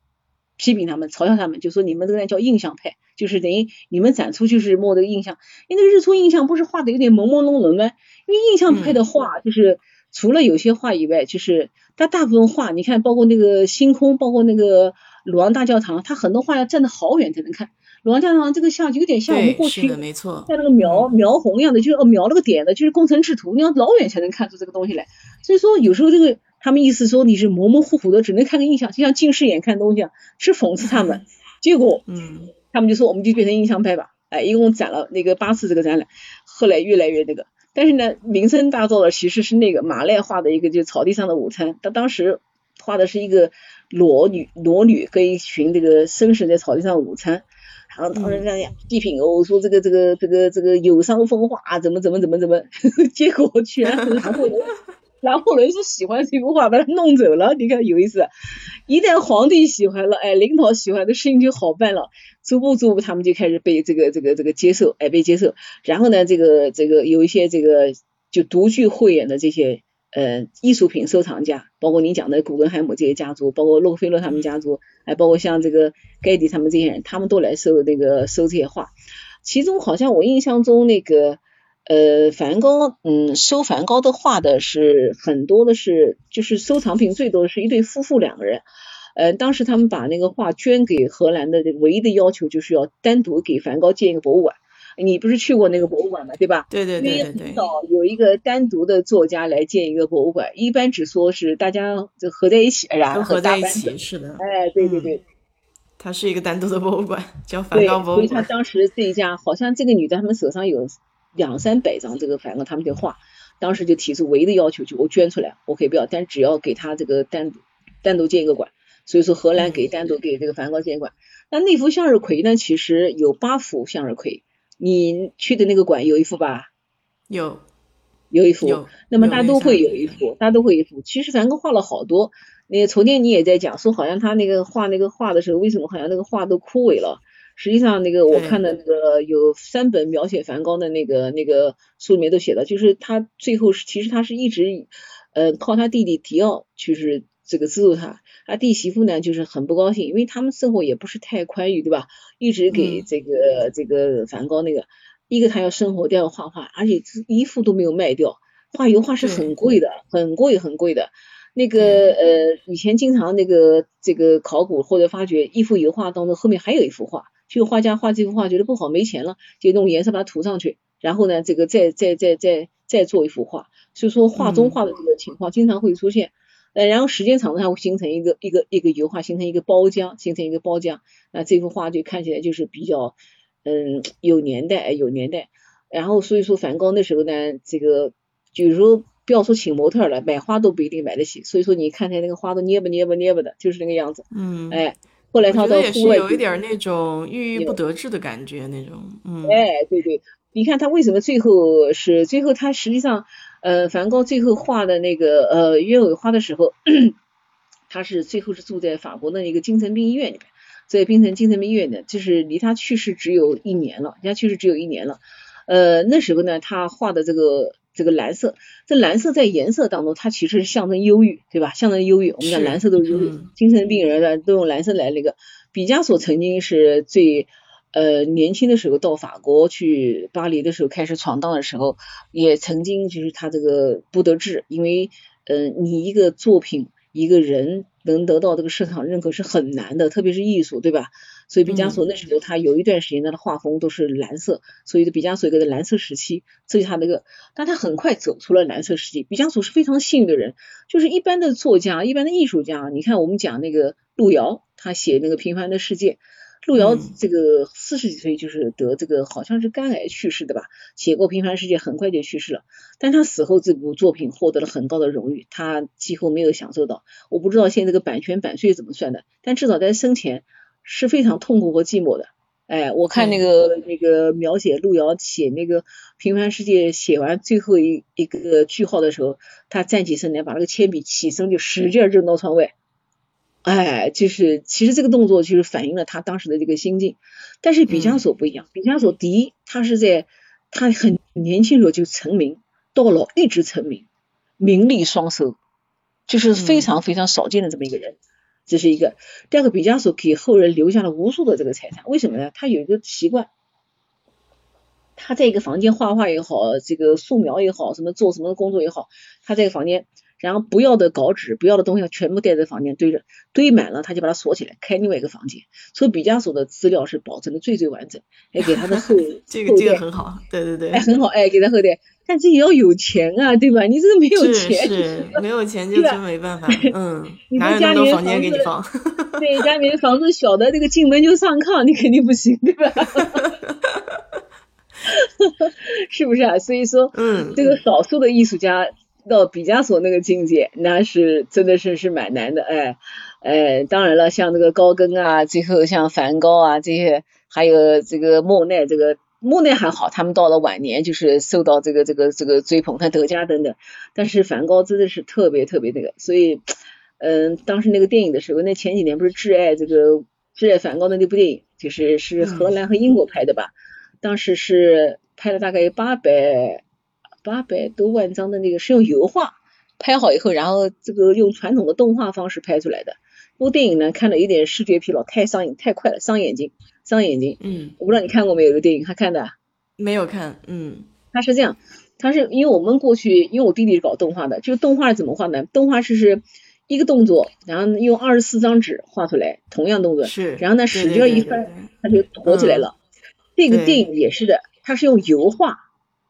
批评他们、嘲笑他们，就说你们这个人叫印象派，就是等于你们展出就是摸这个印象，因为那个日出印象不是画的有点朦朦胧胧吗？因为印象派的画就是除了有些画以外，就是他大部分画，你看包括那个星空，包括那个鲁昂大教堂，他很多画要站得好远才能看。鲁昂教堂这个像有点像我们过去没错，在那个描描红一样的，就是描了个点的，就是工程制图，你要老远才能看出这个东西来。所以说有时候这个。他们意思说你是模模糊糊的，只能看个印象，就像近视眼看东西啊，是讽刺他们。[laughs] 结果，嗯，他们就说我们就变成印象派吧，哎，一共展了那个八次这个展览，后来越来越那个。但是呢，名声大噪的其实是那个马奈画的一个就草地上的午餐，他当时画的是一个裸女裸女跟一群这个绅士在草地上午餐，然后当时这样批评哦，说这个这个这个这个有伤风化，怎么怎么怎么怎么，[laughs] 结果居然拿破拿破仑是喜欢这幅画，把它弄走了。你看有意思，一旦皇帝喜欢了，哎，领导喜欢，的事情就好办了。逐步逐步，他们就开始被这个这个这个接受，哎，被接受。然后呢，这个这个有一些这个就独具慧眼的这些呃艺术品收藏家，包括你讲的古根海姆这些家族，包括洛克菲勒他们家族，哎，包括像这个盖迪他们这些人，他们都来收那个收这些画。其中好像我印象中那个。呃，梵高，嗯，收梵高的画的是很多的，是就是收藏品最多的是一对夫妇两个人。呃，当时他们把那个画捐给荷兰的，唯一的要求就是要单独给梵高建一个博物馆。你不是去过那个博物馆吗？对吧？对对对对对。有一个单独的作家来建一个博物馆，一般只说是大家就合在一起，然后合在一起，是的。哎，对对对。它是一个单独的博物馆，叫梵高博物馆。所以他当时这一家好像这个女的，他们手上有。两三百张这个梵高他们的画，当时就提出唯一的要求，就我捐出来，我可以不要，但只要给他这个单单独建一个馆。所以说荷兰给单独给这个梵高建馆。那那幅向日葵呢，其实有八幅向日葵，你去的那个馆有一幅吧？有，有一幅。那么大都会有一幅，大都会一幅。其实梵高画了好多。那个昨天你也在讲说，好像他那个画那个画的时候，为什么好像那个画都枯萎了？实际上，那个我看的那个有三本描写梵高的那个那个书里面都写了，就是他最后是其实他是一直呃靠他弟弟迪奥就是这个资助他，他弟媳妇呢就是很不高兴，因为他们生活也不是太宽裕，对吧？一直给这个这个梵高那个一个他要生活，第二个画画，而且一幅都没有卖掉，画油画是很贵的，很贵很贵的。那个呃，以前经常那个这个考古或者发掘一幅油画当中后面还有一幅画，就画家画这幅画觉得不好没钱了，就弄颜色把它涂上去，然后呢这个再再再再再做一幅画，所以说画中画的这个情况经常会出现，呃，然后时间长了它会形成一个一个一个油画形成一个包浆，形成一个包浆，那这幅画就看起来就是比较嗯有年代有年代，然后所以说梵高那时候呢这个就是说。不要说请模特了，买花都不一定买得起，所以说你看见那个花都捏吧捏吧捏吧的，就是那个样子。嗯，哎，后来他到户外，有一点那种郁郁不得志的感觉那种。嗯，哎，对对，你看他为什么最后是最后他实际上，呃，梵高最后画的那个呃鸢尾花的时候，[clears throat] 他是最后是住在法国的一个精神病医院里面，在冰城精神病医院的，就是离他去世只有一年了，离他去世只有一年了。呃，那时候呢，他画的这个。这个蓝色，这蓝色在颜色当中，它其实是象征忧郁，对吧？象征忧郁。我们讲蓝色都是忧郁，精神病人的都用蓝色来那个。毕加索曾经是最呃年轻的时候到法国去巴黎的时候开始闯荡的时候，也曾经就是他这个不得志，因为呃你一个作品一个人能得到这个市场认可是很难的，特别是艺术，对吧？所以毕加索那时候他有一段时间他的画风都是蓝色，所以毕加索一个蓝色时期，这是他那个，但他很快走出了蓝色时期。毕加索是非常幸运的人，就是一般的作家、一般的艺术家，你看我们讲那个路遥，他写那个《平凡的世界》，路遥这个四十几岁就是得这个好像是肝癌去世的吧，写过《平凡世界》很快就去世了，但他死后这部作品获得了很高的荣誉，他几乎没有享受到。我不知道现在这个版权版税怎么算的，但至少在生前。是非常痛苦和寂寞的，哎，我看那个那个描写路遥写那个平凡世界写完最后一一个句号的时候，他站起身来，把那个铅笔起身就使劲扔到窗外，哎，就是其实这个动作就是反映了他当时的这个心境。但是毕加索不一样，毕加索第一，他是在他很年轻时候就成名，到老一直成名，名利双收，就是非常非常少见的这么一个人。这是一个，第二个，毕加索给后人留下了无数的这个财产，为什么呢？他有一个习惯，他在一个房间画画也好，这个素描也好，什么做什么工作也好，他在一个房间，然后不要的稿纸、不要的东西全部带在房间堆着，堆满了他就把它锁起来，开另外一个房间。所以毕加索的资料是保存的最最完整，哎，给他的后 [laughs] 这个这个很好，对对对，哎，很好，哎，给他后代。但这也要有钱啊，对吧？你这个没有钱，是没有钱就真没办法。[laughs] 嗯，[laughs] 哪有那么多房间给你放？对，家里面房子小的，这个进门就上炕，你肯定不行，对吧？是不是啊？所以说，嗯，这个少数的艺术家到毕加索那个境界，那是真的是是蛮难的。哎，哎，当然了，像这个高更啊，最后像梵高啊这些，还有这个莫奈这个。莫奈还好，他们到了晚年就是受到这个这个这个追捧，他德加等等。但是梵高真的是特别特别那个，所以嗯，当时那个电影的时候，那前几年不是挚爱这个挚爱梵高的那部电影，就是是荷兰和英国拍的吧？当时是拍了大概八百八百多万张的那个是用油画拍好以后，然后这个用传统的动画方式拍出来的。部电影呢，看了有点视觉疲劳，太上瘾，太快了，伤眼睛，伤眼睛。嗯，我不知道你看过没有？这个电影还看的？没有看。嗯，他是这样，他是因为我们过去，因为我弟弟是搞动画的，这个动画是怎么画呢？动画是是一个动作，然后用二十四张纸画出来，同样动作，是，然后呢使劲一翻，它就活起来了。这个电影也是的，它是用油画，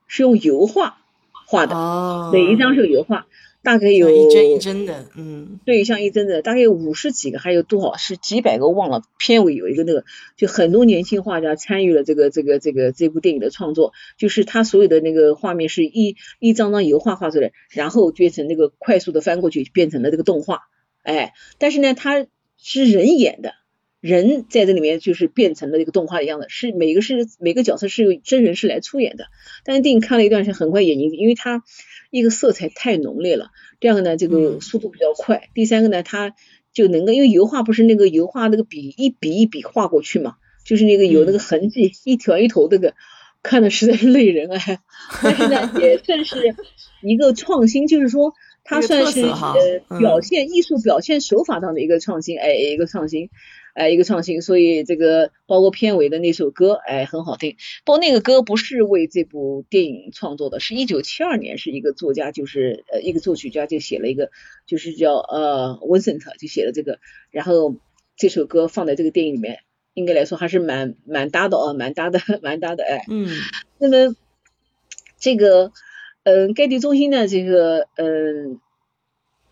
是用油画画的，每一张是油画。大概有一帧一帧的，嗯，对，像一帧的，大概有五十几个，还有多少是几百个忘了。片尾有一个那个，就很多年轻画家参与了这个这个这个这部电影的创作，就是他所有的那个画面是一一张张油画画出来，然后变成那个快速的翻过去，变成了这个动画。哎，但是呢，他是人演的，人在这里面就是变成了一个动画一样的，是每个是每个角色是由真人是来出演的。但是电影看了一段时间，很快眼睛，因为它一个色彩太浓烈了，第二个呢，这个速度比较快，第三个呢，它就能够因为油画不是那个油画那个笔一笔一笔画过去嘛，就是那个有那个痕迹，一条一头那个。看的实在是累人哎，但是呢，[laughs] 也算是一个创新，就是说它算是呃表现艺术表现手法上的一个创新，哎，一个创新，哎，一个创新。所以这个包括片尾的那首歌，哎，很好听。不过那个歌不是为这部电影创作的，是一九七二年，是一个作家，就是呃一个作曲家就写了一个，就是叫呃温森特就写了这个，然后这首歌放在这个电影里面。应该来说还是蛮蛮搭的哦，蛮搭的，[laughs] 蛮搭的哎。嗯。那么这个，嗯，盖蒂中心呢，这个，嗯，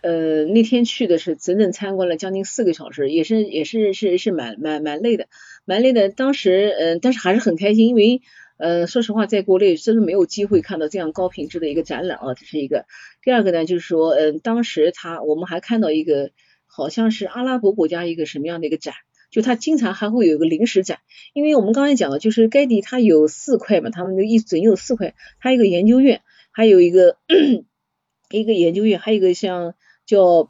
呃，那天去的是整整参观了将近四个小时，也是也是是是蛮蛮蛮累的，蛮累的。当时，嗯，但是还是很开心，因为，呃，说实话，在国内真的没有机会看到这样高品质的一个展览啊，这是一个。第二个呢，就是说，嗯，当时他我们还看到一个，好像是阿拉伯国家一个什么样的一个展。就他经常还会有一个临时展，因为我们刚才讲了，就是该地它有四块嘛，他们就一整有四块，它一个研究院，还有一个 [clears throat] 一个研究院，还有一个像叫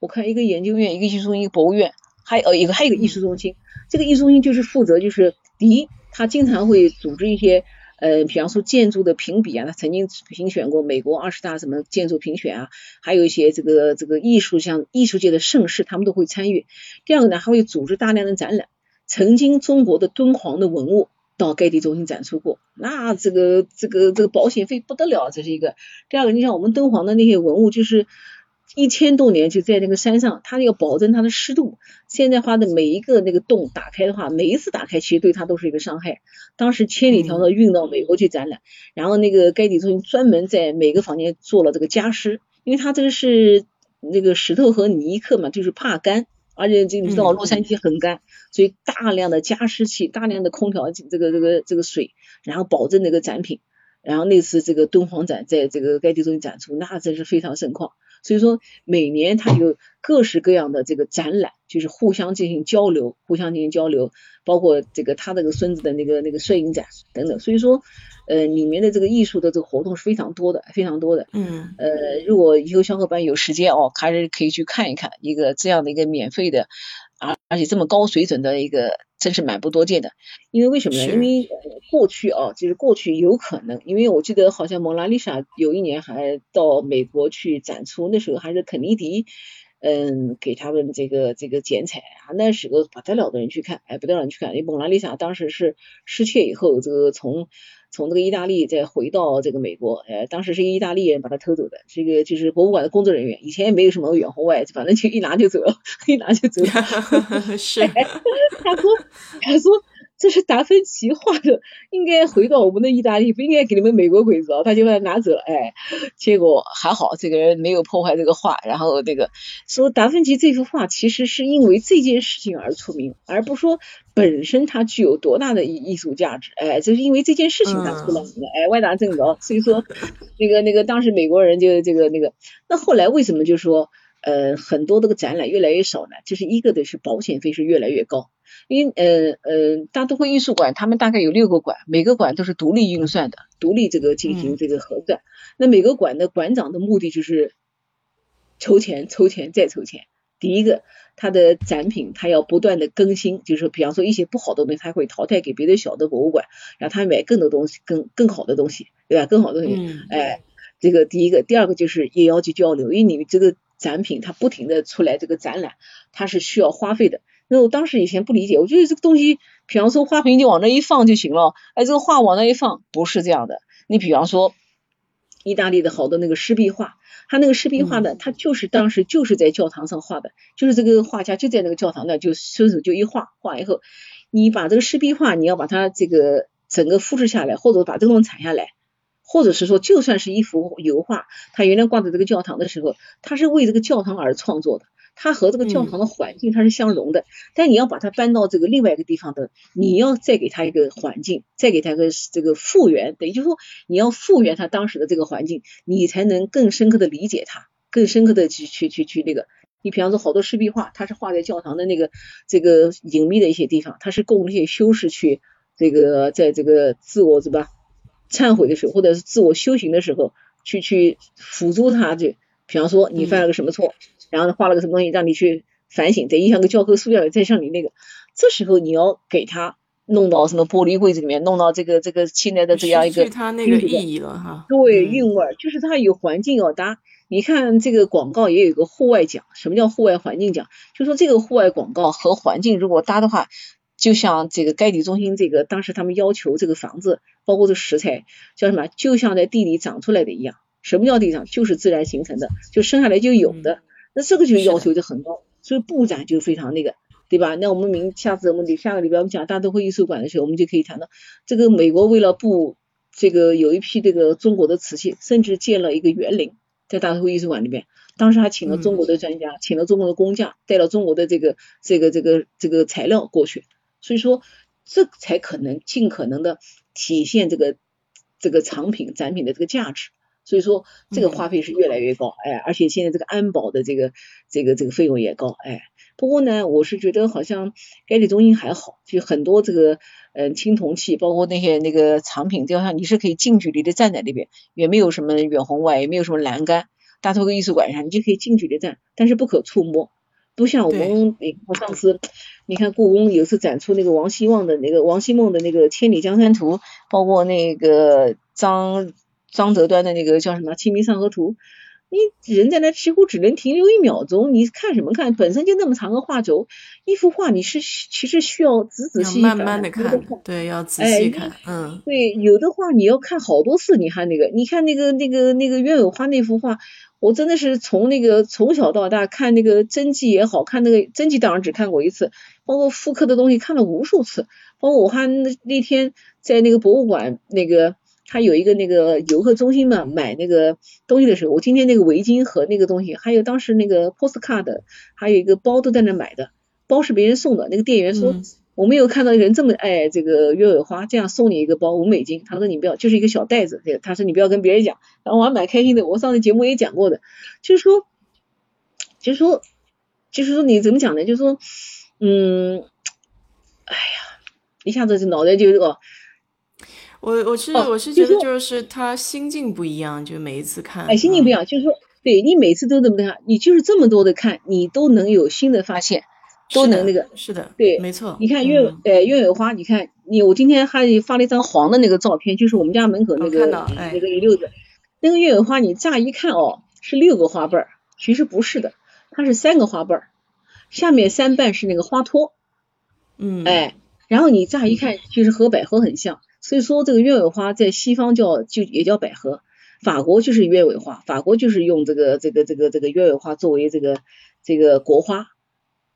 我看一个研究院，一个艺术中心，一个博物院，还有一个还有一个艺术中心，这个艺术中心就是负责就是第一，他经常会组织一些。呃，比方说建筑的评比啊，他曾经评选过美国二十大什么建筑评选啊，还有一些这个这个艺术像艺术界的盛事，他们都会参与。第二个呢，还会组织大量的展览。曾经中国的敦煌的文物到该地中心展出过，那这个这个这个保险费不得了，这是一个。第二个，你像我们敦煌的那些文物，就是。一千多年就在那个山上，它要保证它的湿度。现在话的每一个那个洞打开的话，每一次打开其实对它都是一个伤害。当时千里迢迢运到美国去展览，然后那个该地中心专门在每个房间做了这个加湿，因为它这个是那个石头和泥刻嘛，就是怕干，而且这你知道洛杉矶很干，所以大量的加湿器、大量的空调这个这个这个水，然后保证那个展品。然后那次这个敦煌展在这个该地中心展出，那真是非常盛况。所以说每年它有各式各样的这个展览，就是互相进行交流，互相进行交流，包括这个他这个孙子的那个那个摄影展等等。所以说，呃，里面的这个艺术的这个活动是非常多的，非常多的。嗯。呃，如果以后小伙伴有时间哦，还是可以去看一看一个这样的一个免费的，而而且这么高水准的一个。真是蛮不多见的，因为为什么呢？因为过去啊，就是过去有可能，因为我记得好像蒙娜丽莎有一年还到美国去展出，那时候还是肯尼迪，嗯，给他们这个这个剪彩啊，那时候不得了的人去看，哎，不得了人去看，因为蒙娜丽莎当时是失窃以后，这个从。从这个意大利再回到这个美国，呃，当时是意大利人把他偷走的，这个就是博物馆的工作人员，以前也没有什么远红外，反正就一拿就走了，[laughs] 一拿就走了。[laughs] 是，[laughs] 他说，他说。这是达芬奇画的，应该回到我们的意大利，不应该给你们美国鬼子啊！他就把它拿走了，哎，结果还好，这个人没有破坏这个画。然后那个说达芬奇这幅画其实是因为这件事情而出名，而不说本身它具有多大的艺艺术价值，哎，就是因为这件事情他出了名，哎，歪打正着。所以说那个那个当时美国人就这个那个，那后来为什么就说呃很多这个展览越来越少呢？就是一个的是保险费是越来越高。因呃呃大都会艺术馆，他们大概有六个馆，每个馆都是独立运算的，独立这个进行这个核算。那每个馆的馆长的目的就是筹钱、筹钱再筹钱。第一个，他的展品他要不断的更新，就是，比方说一些不好的东西，他会淘汰给别的小的博物馆，让他买更多东西，更更好的东西，对吧？更好的东西，哎，这个第一个，第二个就是也要去交流，因为你这个展品它不停的出来这个展览，它是需要花费的。那我当时以前不理解，我觉得这个东西，比方说花瓶就往那一放就行了，哎，这个画往那一放不是这样的。你比方说，意大利的好多那个湿壁画，他那个湿壁画呢，他就是当时就是在教堂上画的，就是这个画家就在那个教堂那就伸手就一画，画以后，你把这个湿壁画你要把它这个整个复制下来，或者把这个东西铲下来，或者是说就算是一幅油画，它原来挂在这个教堂的时候，它是为这个教堂而创作的。它和这个教堂的环境它是相融的，但你要把它搬到这个另外一个地方的，你要再给它一个环境，再给它一个这个复原，等于就是说你要复原它当时的这个环境，你才能更深刻的理解它，更深刻的去去去去那个。你比方说好多湿壁画，它是画在教堂的那个这个隐秘的一些地方，它是供那些修士去这个在这个自我是吧忏悔的时候，或者是自我修行的时候去去辅助他去。比方说你犯了个什么错，然后画了个什么东西让你去反省，再印象个教科书要再像你那个，这时候你要给他。弄到什么玻璃柜子里面，弄到这个这个现在的这样一个，它那个意义了哈。对，韵味就是它有环境要搭。你看这个广告也有一个户外奖，什么叫户外环境奖？就说这个户外广告和环境如果搭的话，就像这个盖地中心这个当时他们要求这个房子，包括这食材叫什么，就像在地里长出来的一样。什么叫地上？就是自然形成的，就生下来就有的。那这个就要求就很高，所以布展就非常那个。对吧？那我们明下次我们下个礼拜我们讲大都会艺术馆的时候，我们就可以谈到这个美国为了布这个有一批这个中国的瓷器，甚至建了一个园林在大都会艺术馆里面。当时还请了中国的专家，请了中国的工匠，带了中国的这个这个这个这个材料过去。所以说这才可能尽可能的体现这个这个藏品展品的这个价值。所以说这个花费是越来越高，哎，而且现在这个安保的这个这个这个费用也高，哎。不过呢，我是觉得好像该里中心还好，就很多这个嗯青铜器，包括那些那个藏品雕像，你是可以近距离的站在那边，也没有什么远红外，也没有什么栏杆，大都会艺术馆上你就可以近距离站，但是不可触摸，不像我们我上次你看故宫有次展出那个王希望的那个王希孟的那个《千里江山图》，包括那个张张择端的那个叫什么《清明上河图》。你人在那几乎只能停留一秒钟，你看什么看？本身就那么长个画轴，一幅画你是其实需要仔仔细细慢慢的看，对，要仔细看，嗯，对，有的画你要看好多次，你看那个，你看那个那个那个鸢尾花那幅画，我真的是从那个从小到大看那个真迹也好看，那个真迹当然只看过一次，包括复刻的东西看了无数次，包括我看那那天在那个博物馆那个。他有一个那个游客中心嘛，买那个东西的时候，我今天那个围巾和那个东西，还有当时那个 postcard，还有一个包都在那买的，包是别人送的。那个店员说，我没有看到人这么爱这个鸢尾花，这样送你一个包五美金。他说你不要，就是一个小袋子。他说你不要跟别人讲。然后我还蛮开心的，我上次节目也讲过的，就是说，就是说，就是说你怎么讲呢？就是说，嗯，哎呀，一下子就脑袋就哦。我我是我是觉得就是他心境不一样，就每一次看，哎，心境不一样，就是说，对你每次都这么看，你就是这么多的看，你都能有新的发现，都能那个，是的，对，没错。你看鸢，呃，月尾花，你看你，我今天还发了一张黄的那个照片，就是我们家门口那个那个一溜子，那个月尾花，你乍一看哦，是六个花瓣儿，其实不是的，它是三个花瓣儿，下面三瓣是那个花托，嗯，哎，然后你乍一看，其实和百合很像。所以说这个鸢尾花在西方叫就也叫百合，法国就是鸢尾花，法国就是用这个这个这个这个鸢尾花作为这个这个国花，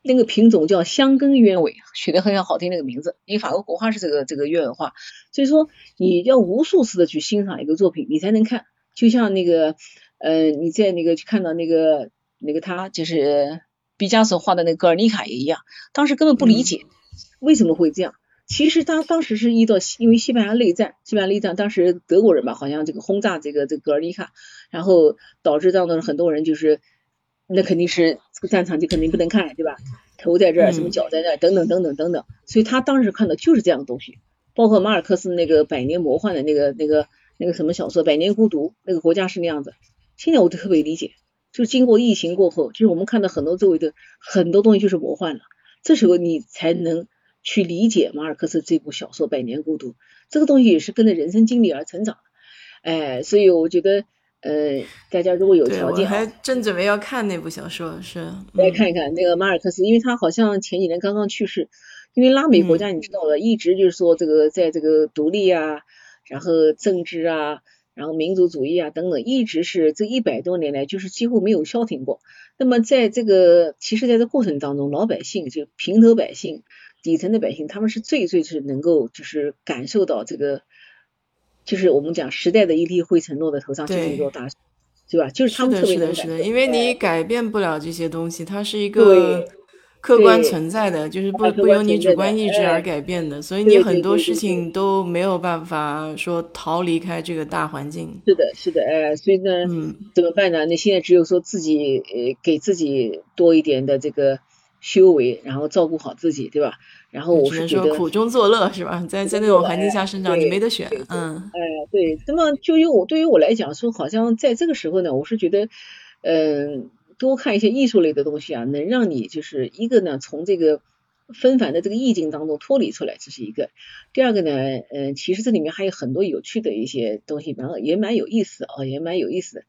那个品种叫香根鸢尾，取得很好听那个名字，因为法国国花是这个这个鸢尾花，所以说你要无数次的去欣赏一个作品，你才能看，就像那个呃你在那个去看到那个那个他就是毕加索画的那个格尔尼卡也一样，当时根本不理解为什么会这样。其实他当时是遇到因为西班牙内战，西班牙内战当时德国人吧，好像这个轰炸这个这个格尔尼卡，然后导致当中很多人就是，那肯定是这个战场就肯定不能看，对吧？头在这儿，什么脚在那儿，等等等等等等。所以他当时看的就是这样的东西，包括马尔克斯那个《百年魔幻》的那个那个那个什么小说《百年孤独》，那个国家是那样子。现在我特别理解，就是经过疫情过后，就是我们看到很多周围的很多东西就是魔幻了，这时候你才能。去理解马尔克斯这部小说《百年孤独》，这个东西也是跟着人生经历而成长的，哎，所以我觉得，呃，大家如果有条件，还正准备要看那部小说，是来看一看那个马尔克斯，因为他好像前几年刚刚去世，因为拉美国家你知道的，一直就是说这个在这个独立啊，然后政治啊，然后民族主义啊等等，一直是这一百多年来就是几乎没有消停过。那么在这个其实在这过程当中，老百姓就平头百姓。底层的百姓，他们是最最是能够就是感受到这个，就是我们讲时代的一粒灰尘落在头上就是一座大山，对吧？就是他们特别的是的，因为你改变不了这些东西，它是一个客观存在的，就是不不由你主观意志而改变的，所以你很多事情都没有办法说逃离开这个大环境。是的，是的，哎，所以呢，嗯，怎么办呢？你现在只有说自己呃，给自己多一点的这个修为，然后照顾好自己，对吧？然后我是觉得苦中作乐是吧？在在那种环境下生长，你没得选，嗯，哎，对。那么就于我对于我来讲说，好像在这个时候呢，我是觉得，嗯。多看一些艺术类的东西啊，能让你就是一个呢，从这个纷繁的这个意境当中脱离出来，这是一个。第二个呢，嗯，其实这里面还有很多有趣的一些东西，蛮也蛮有意思啊，也蛮有意思的。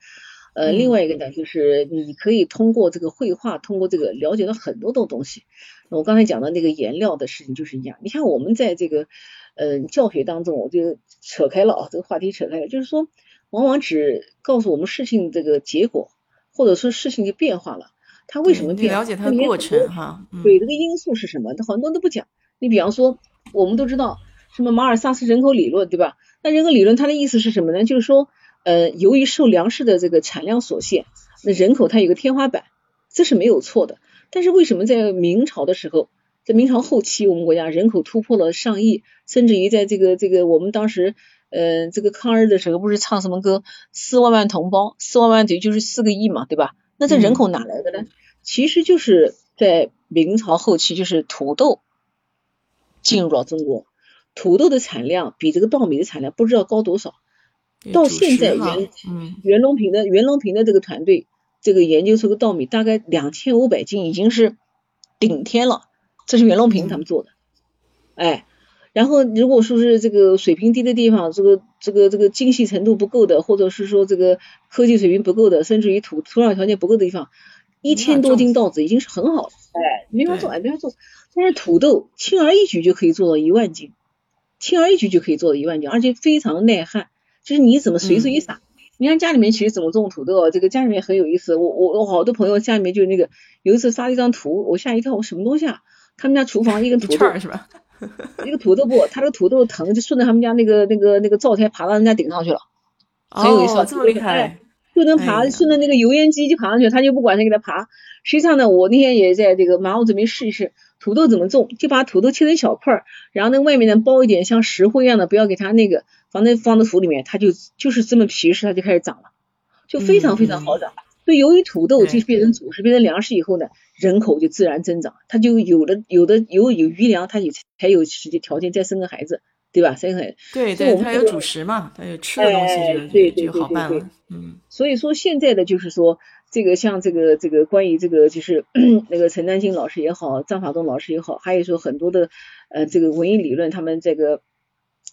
呃，另外一个呢，就是你可以通过这个绘画，通过这个了解到很多的东西。我刚才讲的那个颜料的事情就是一样。你看我们在这个嗯教学当中，我就扯开了啊，这个话题扯开了，就是说往往只告诉我们事情这个结果。或者说事情就变化了，它为什么变？了解它的过程哈。对，这个因素是什么？它很多都不讲。你比方说，我们都知道什么马尔萨斯人口理论，对吧？那人口理论它的意思是什么呢？就是说，呃，由于受粮食的这个产量所限，那人口它有个天花板，这是没有错的。但是为什么在明朝的时候，在明朝后期，我们国家人口突破了上亿，甚至于在这个这个我们当时。呃，这个抗日的时候不是唱什么歌？四万万同胞，四万万等于就是四个亿嘛，对吧？那这人口哪来的呢？其实就是在明朝后期，就是土豆进入了中国，土豆的产量比这个稻米的产量不知道高多少。到现在袁袁隆平的袁隆平的这个团队，这个研究出个稻米大概两千五百斤，已经是顶天了。这是袁隆平他们做的，哎。然后，如果说是这个水平低的地方，这个这个这个精细程度不够的，或者是说这个科技水平不够的，甚至于土土壤条件不够的地方，一千多斤稻子已经是很好了。哎，没法做，哎，没法做。但是土豆轻而易举就可以做到一万斤，轻而易举就可以做到一万斤，而且非常耐旱。就是你怎么随手一撒，你看家里面其实怎么种土豆，这个家里面很有意思。我我我好多朋友家里面就那个有一次发了一张图，我吓一跳，我什么东西啊？他们家厨房一根土豆是吧？[laughs] 一个土豆不，他这个土豆藤就顺着他们家那个那个那个灶台爬到人家顶上去了，很有意思，这么厉害，就能爬，顺着那个油烟机就爬上去，他就不管谁给他爬。实际上呢，我那天也在这个马我准备试一试土豆怎么种，就把土豆切成小块儿，然后那外面呢包一点像石灰一样的，不要给它那个放在放在土里面，它就就是这么皮实，它就开始长了，就非常非常好长。所以由于土豆就变成主食，变成粮食以后呢，人口就自然增长，它就有的有的有有余粮，它也才有实际条件再生个孩子，对吧？生个对对，它有主食嘛，它有吃的东西就就好办了。嗯，所以说现在的就是说这个像这个这个关于这个就是 [coughs] 那个陈丹青老师也好，张法东老师也好，还有说很多的呃这个文艺理论，他们这个。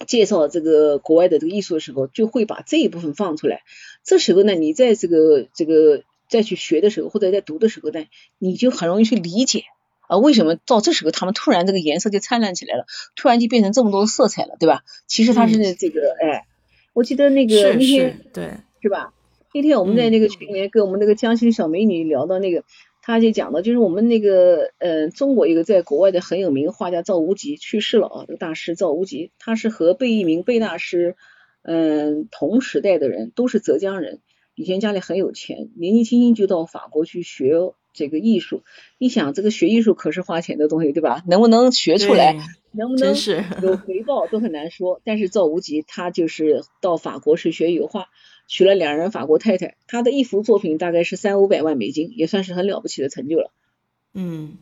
介绍这个国外的这个艺术的时候，就会把这一部分放出来。这时候呢，你在这个这个再去学的时候，或者在读的时候呢，你就很容易去理解啊，为什么到这时候他们突然这个颜色就灿烂起来了，突然就变成这么多色彩了，对吧？其实它是这个，哎，我记得那个那天对是吧？那天我们在那个群里面跟我们那个江西的小美女聊到那个。他就讲的，就是我们那个，呃，中国一个在国外的很有名画家赵无极去世了啊，这个大师赵无极，他是和贝聿铭贝大师，嗯，同时代的人，都是浙江人，以前家里很有钱，年纪轻轻就到法国去学这个艺术。你想，这个学艺术可是花钱的东西，对吧？能不能学出来，能不能有回报都很难说。但是赵无极他就是到法国是学油画。娶了两人法国太太，他的一幅作品大概是三五百万美金，也算是很了不起的成就了。嗯，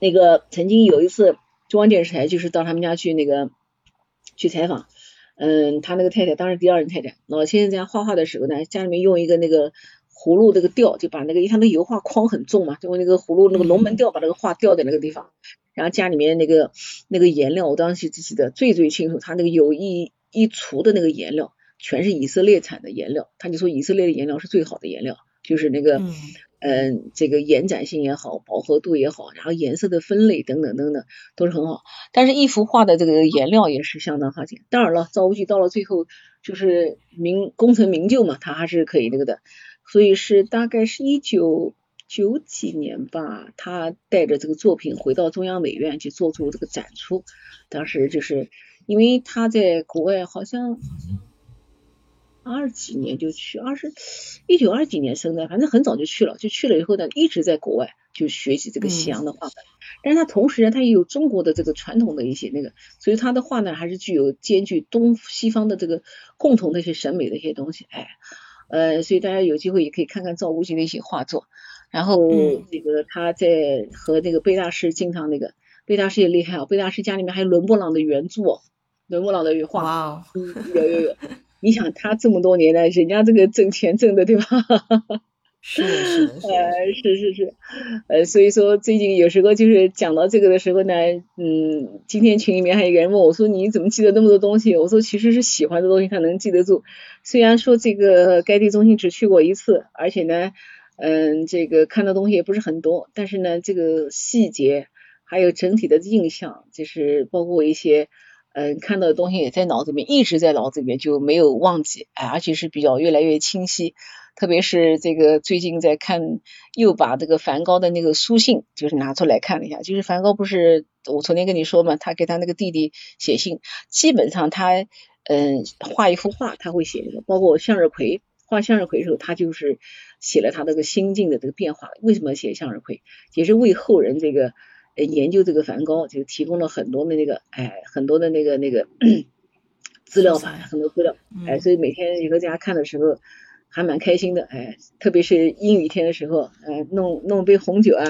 那个曾经有一次中央电视台就是到他们家去那个去采访，嗯，他那个太太当时第二任太太，老先生在家画画的时候呢，家里面用一个那个葫芦那个吊，就把那个因为他那油画框很重嘛，就用那个葫芦那个龙门吊把那个画吊在那个地方，然后家里面那个那个颜料，我当时记得最最清楚，他那个有一一橱的那个颜料。全是以色列产的颜料，他就说以色列的颜料是最好的颜料，就是那个，嗯，这个延展性也好，饱和度也好，然后颜色的分类等等等等都是很好。但是，一幅画的这个颜料也是相当花钱。当然了，赵无极到了最后就是名功成名就嘛，他还是可以那个的。所以是大概是一九九几年吧，他带着这个作品回到中央美院去做出这个展出。当时就是因为他在国外好像。二几年就去，二十一九二几年生的，反正很早就去了，就去了以后呢，一直在国外就学习这个西洋的画法。但是他同时呢，他也有中国的这个传统的一些那个，所以他的画呢还是具有兼具东西方的这个共同的一些审美的一些东西。哎，呃，所以大家有机会也可以看看赵无极的一些画作。然后这个他在和那个贝大师经常那个，贝大师也厉害啊，贝大师家里面还有伦勃朗的原著哦，伦勃朗的画。哇哦，有有有。你想他这么多年了，人家这个挣钱挣的对吧？[laughs] 是是 [laughs] 是，呃是是是，呃所以说最近有时候就是讲到这个的时候呢，嗯，今天群里面还有一个人问我说你怎么记得那么多东西？我说其实是喜欢的东西才能记得住，虽然说这个该地中心只去过一次，而且呢，嗯这个看的东西也不是很多，但是呢这个细节还有整体的印象，就是包括一些。嗯，看到的东西也在脑子里面，一直在脑子里面就没有忘记，哎，而且是比较越来越清晰。特别是这个最近在看，又把这个梵高的那个书信就是拿出来看了一下。就是梵高不是我昨天跟你说嘛，他给他那个弟弟写信，基本上他嗯画一幅画他会写那个，包括向日葵画向日葵的时候，他就是写了他这个心境的这个变化。为什么写向日葵？也是为后人这个。呃，研究这个梵高就提供了很多的那个，哎，很多的那个那个 [clears throat] 资料吧，很多资料，哎，所以每天有个家看的时候还蛮开心的，哎，特别是阴雨天的时候，哎，弄弄杯红酒啊，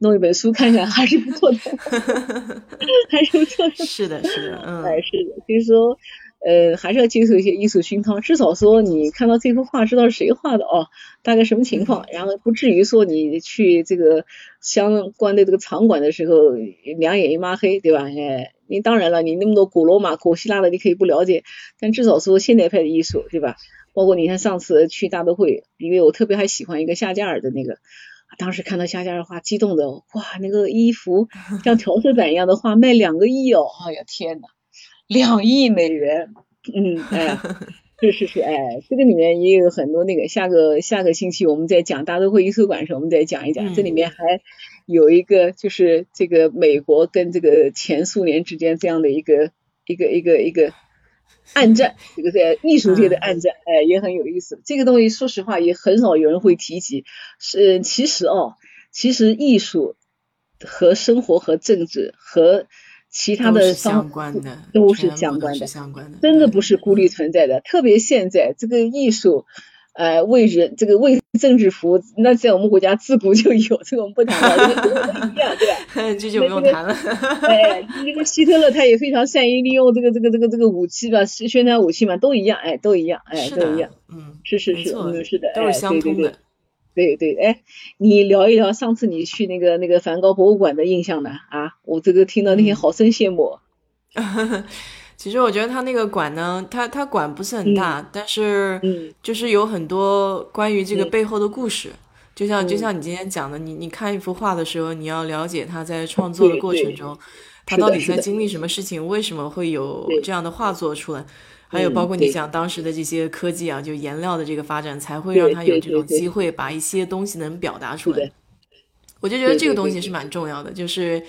弄一本书看看还是不错的，[laughs] 还是不错的，是的，是的，嗯，哎，是的，所以说。呃，还是要接受一些艺术熏陶，至少说你看到这幅画，知道是谁画的哦，大概什么情况，然后不至于说你去这个相关的这个场馆的时候两眼一抹黑，对吧？哎，你当然了，你那么多古罗马、古希腊的，你可以不了解，但至少说现代派的艺术，对吧？包括你看上次去大都会，因为我特别还喜欢一个夏加尔的那个，当时看到夏加尔画，激动的哇，那个衣服像调色板一样的画卖两个亿哦，哎呀天呐！两亿美元，嗯，哎，[laughs] 是是是，哎，这个里面也有很多那个，下个下个星期我们在讲大都会艺术馆的时候，我们再讲一讲，这里面还有一个就是这个美国跟这个前苏联之间这样的一个一个一个一个暗战，这个在艺术界的暗战，哎，也很有意思。这个东西说实话也很少有人会提及，是其实哦，其实艺术和生活和政治和。其他的相关的都是相关的，相关的，真的不是孤立存在的。特别现在这个艺术，呃，为人这个为政治服务，那在我们国家自古就有，这个我们不谈了，这个不一样，对吧？[laughs] 这就不用谈了。哎，这个希特勒他也非常善于利用这个这个这个这个武器吧，宣传武器嘛，都一样，哎，都一样，哎，都一样。嗯，是是是，嗯，是的，都是相通的。对对，哎，你聊一聊上次你去那个那个梵高博物馆的印象呢？啊，我这个听到那些好生羡慕。[laughs] 其实我觉得他那个馆呢，他他馆不是很大，但是就是有很多关于这个背后的故事。就像就像你今天讲的，你你看一幅画的时候，你要了解他在创作的过程中，他到底在经历什么事情，为什么会有这样的画作出来。还有包括你讲当时的这些科技啊，就颜料的这个发展，才会让他有这种机会把一些东西能表达出来。我就觉得这个东西是蛮重要的，就是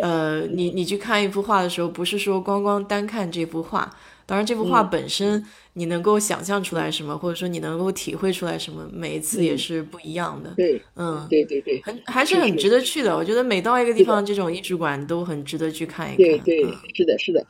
呃，你你去看一幅画的时候，不是说光光单看这幅画，当然这幅画本身你能够想象出来什么，或者说你能够体会出来什么，每一次也是不一样的。对，嗯，对对对，很还是很值得去的。我觉得每到一个地方，这种艺术馆都很值得去看一看。对对，是的，是的。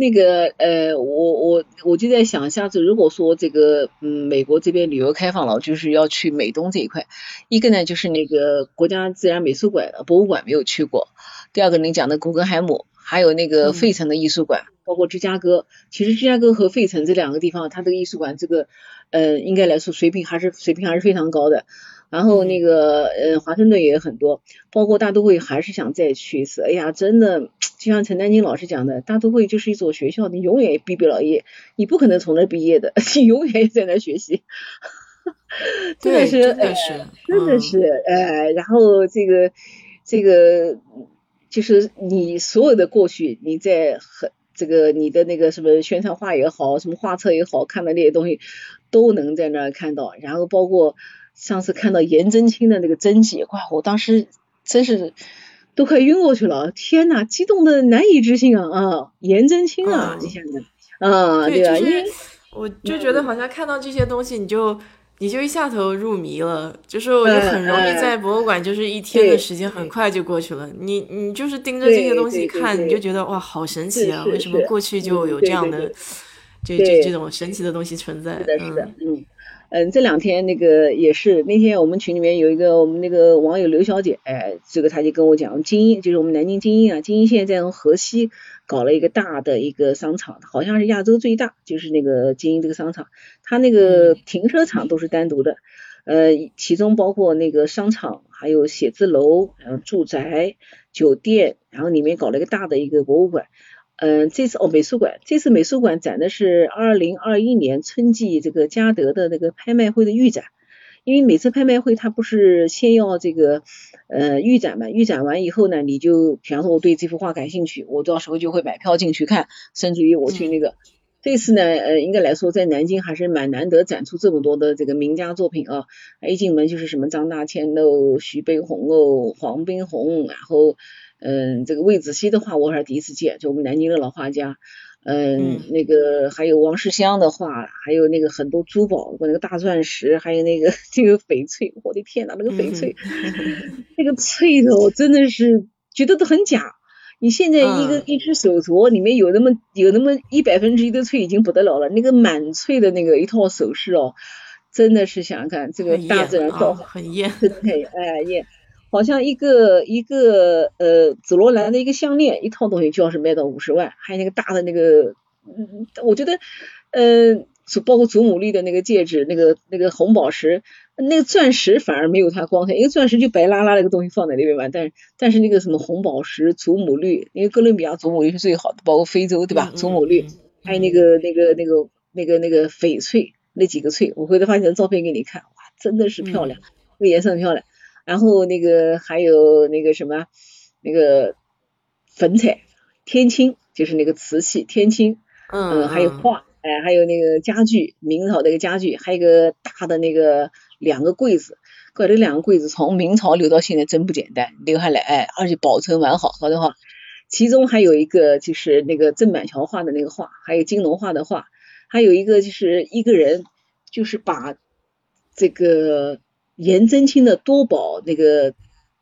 那个呃，我我我就在想，下次如果说这个嗯，美国这边旅游开放了，就是要去美东这一块，一个呢就是那个国家自然美术馆博物馆没有去过，第二个你讲的古根海姆，还有那个费城的艺术馆，包括芝加哥，其实芝加哥和费城这两个地方，它这个艺术馆这个呃，应该来说水平还是水平还是非常高的。然后那个呃，华盛顿也有很多，包括大都会还是想再去一次。哎呀，真的，就像陈丹青老师讲的，大都会就是一所学校，你永远也毕不了业，你不可能从那毕业的，[laughs] 你永远也在那学习。[laughs] 真的是，真的是，真的是，哎，然后这个这个就是你所有的过去，你在很这个你的那个什么宣传画也好，什么画册也好看的那些东西，都能在那儿看到，然后包括。上次看到颜真卿的那个真迹，哇！我当时真是都快晕过去了，天呐，激动的难以置信啊啊！颜真卿啊，你想想啊，对吧？因为我就觉得好像看到这些东西，你就你就一下头入迷了，就是我就很容易在博物馆，就是一天的时间很快就过去了。你你就是盯着这些东西看，你就觉得哇，好神奇啊！为什么过去就有这样的，这这这种神奇的东西存在？是的，是的，嗯嗯，这两天那个也是，那天我们群里面有一个我们那个网友刘小姐，哎，这个她就跟我讲，精英就是我们南京精英啊，精英现在在用河西。搞了一个大的一个商场，好像是亚洲最大，就是那个金鹰这个商场，它那个停车场都是单独的，呃，其中包括那个商场，还有写字楼，然后住宅、酒店，然后里面搞了一个大的一个博物馆，嗯，这次哦美术馆，这次美术馆展的是二零二一年春季这个嘉德的那个拍卖会的预展。因为每次拍卖会，它不是先要这个呃预展嘛？预展完以后呢，你就比方说我对这幅画感兴趣，我到时候就会买票进去看，甚至于我去那个。这次呢，呃，应该来说在南京还是蛮难得展出这么多的这个名家作品啊。一进门就是什么张大千哦、徐悲鸿哦、黄宾虹，然后嗯，这个魏子熙的画我还是第一次见，就我们南京的老画家。嗯，那个还有王世襄的画，还有那个很多珠宝，那个大钻石，还有那个 [laughs] 这个翡翠，我的天呐，那个翡翠，那个翠的我真的是觉得都很假。你现在一个一只手镯里面有那么有那么一百分之一的翠已经不得了了，那个满翠的那个一套首饰哦，真的是想想看这个大自然造化很艳，很哎艳。好像一个一个呃紫罗兰的一个项链，一套东西就要是卖到五十万，还有那个大的那个，嗯，我觉得，呃，包括祖母绿的那个戒指，那个那个红宝石，那个钻石反而没有它光彩，因为钻石就白拉拉的一个东西放在那边嘛，但但是那个什么红宝石、祖母绿，因为哥伦比亚祖母绿是最好的，包括非洲对吧？祖母绿，还有那个那个那个那个那个翡翠，那几个翠，我回头发几张照片给你看，哇，真的是漂亮，那个颜色很漂亮。然后那个还有那个什么，那个粉彩天青，就是那个瓷器天青，嗯，还有画，哎，还有那个家具，明朝那个家具，还有一个大的那个两个柜子，怪这两个柜子从明朝留到现在真不简单，留下来，哎，而且保存完好，好的话，其中还有一个就是那个郑板桥画的那个画，还有金龙画的画，还有一个就是一个人，就是把这个。颜真卿的多宝那个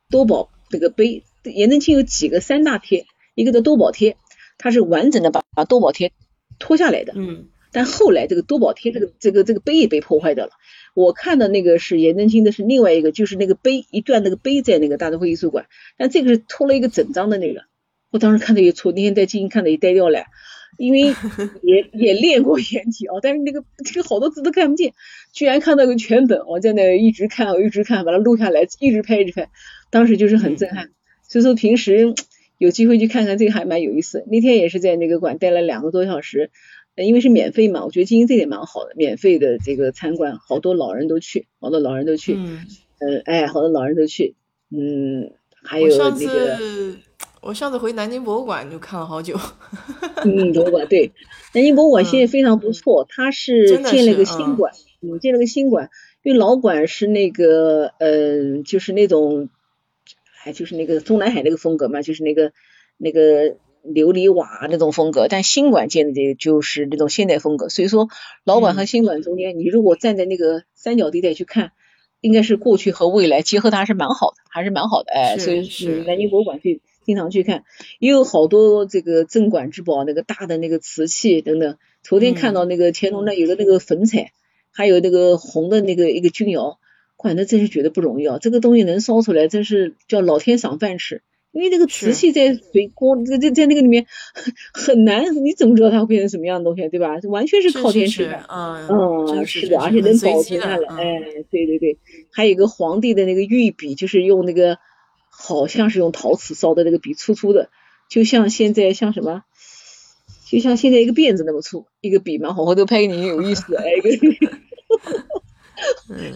多宝那个碑，颜真卿有几个三大贴，一个叫多宝贴，它是完整的把把多宝贴脱下来的。嗯。但后来这个多宝贴这个这个这个碑也被破坏掉了。我看的那个是颜真卿的是另外一个，就是那个碑一段那个碑在那个大都会艺术馆，但这个是脱了一个整张的那个。我当时看的也错，那天在京看的也呆掉了。因为也也练过颜体啊，[laughs] 但是那个这个好多字都看不见，居然看到个全本，我在那一直看，我一直看，把它录下来，一直拍一直拍，当时就是很震撼。所以说平时有机会去看看这个还蛮有意思。那天也是在那个馆待了两个多小时，因为是免费嘛，我觉得经营这点蛮好的，免费的这个参观，好多老人都去，好多老人都去，嗯，哎，好多老人都去，嗯，还有那个。我上次回南京博物馆就看了好久。嗯，博物馆对，南京博物馆现在非常不错，它是建了个新馆，嗯，建了个新馆，因为老馆是那个，嗯，就是那种，还就是那个中南海那个风格嘛，就是那个那个琉璃瓦那种风格，但新馆建的这就是那种现代风格，所以说老馆和新馆中间，你如果站在那个三角地带去看，应该是过去和未来结合的还是蛮好的，还是蛮好的，哎，所以是南京博物馆最。经常去看，也有好多这个镇馆之宝，那个大的那个瓷器等等。昨天看到那个乾隆那有的那个粉彩，还有那个红的那个一个钧窑，管的真是觉得不容易啊！这个东西能烧出来，真是叫老天赏饭吃。因为那个瓷器在水锅在在在那个里面 [laughs] 很难，你怎么知道它会变成什么样的东西，对吧？完全是靠天吃饭。嗯嗯，是的，而且能保存下来。哎，对对对，还有一个皇帝的那个御笔，就是用那个。好像是用陶瓷烧的那个笔，粗粗的，就像现在像什么，就像现在一个辫子那么粗，一个笔嘛，我回头拍给你有意思，[laughs] 哎，一个，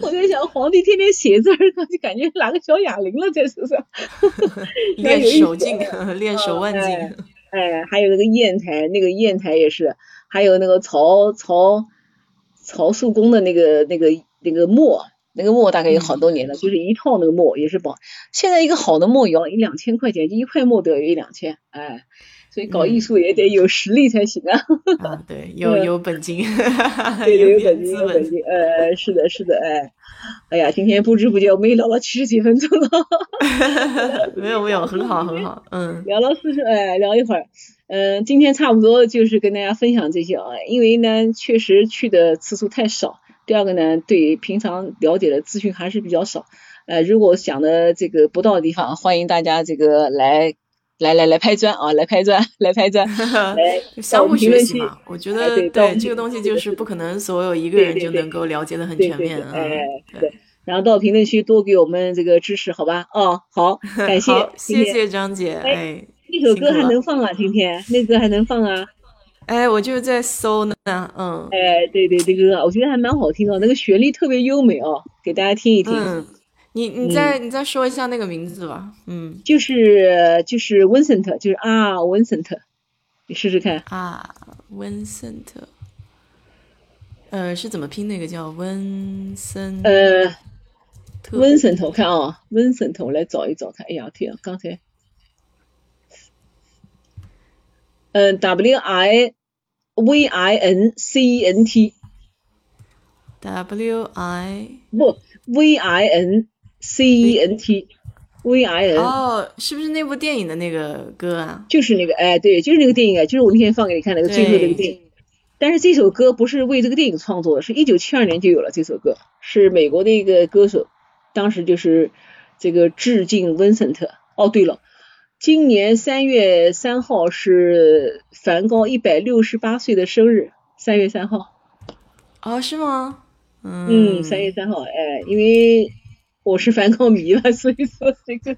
[laughs] 我在想皇帝天天写字儿，他就感觉拿个小哑铃了在手上，[laughs] 练手劲，练手腕劲，哎，还有那个砚台，那个砚台也是，还有那个曹曹曹素公的那个那个那个墨。那个墨大概有好多年了，就是一套那个墨也是宝。现在一个好的墨要一两千块钱，一块墨都要一两千，哎，所以搞艺术也得有实力才行啊。啊，[laughs] 对，有有本金，对，有本金，[laughs] 有本金，呃，是的，是的，哎，哎呀，今天不知不觉我们也聊了七十几分钟了。[laughs] 没有没有，很好很好，嗯，聊了四十，哎，聊一会儿，嗯，今天差不多就是跟大家分享这些啊，因为呢，确实去的次数太少。第二个呢，对平常了解的资讯还是比较少，呃，如果想的这个不到的地方，欢迎大家这个来来来来拍砖啊，来拍砖，来拍砖，[laughs] 来相互学习嘛。我觉得对这个东西就是不可能所有一个人就能够了解的很全面，哎，对。然后到评论区多给我们这个支持，好吧？哦，好，[laughs] 感谢，谢谢张姐，哎，那首歌还能放啊？今天那歌还能放啊？哎，我就是在搜呢，嗯，哎，对对，这个我觉得还蛮好听的，那个旋律特别优美哦，给大家听一听。嗯，你你再你再说一下那个名字吧，嗯，就是就是 Vincent，就是啊 Vincent，你试试看啊 Vincent，呃，是怎么拼那个叫 Vincent？呃，Vincent，我看啊，Vincent，我来找一找看，哎呀天啊，刚才。嗯，W I V I N C E N T，W I 不 V I N C E N T，V I N 哦，是不是那部电影的那个歌啊？就是那个，哎，对，就是那个电影啊，就是我那天放给你看那个最后那个电影。但是这首歌不是为这个电影创作的，是一九七二年就有了这首歌，是美国的一个歌手，当时就是这个致敬温森特。哦，对了。今年三月三号是梵高一百六十八岁的生日，三月三号。哦，是吗？嗯，三月三号，哎，因为我是梵高迷了，[laughs] 所以说这个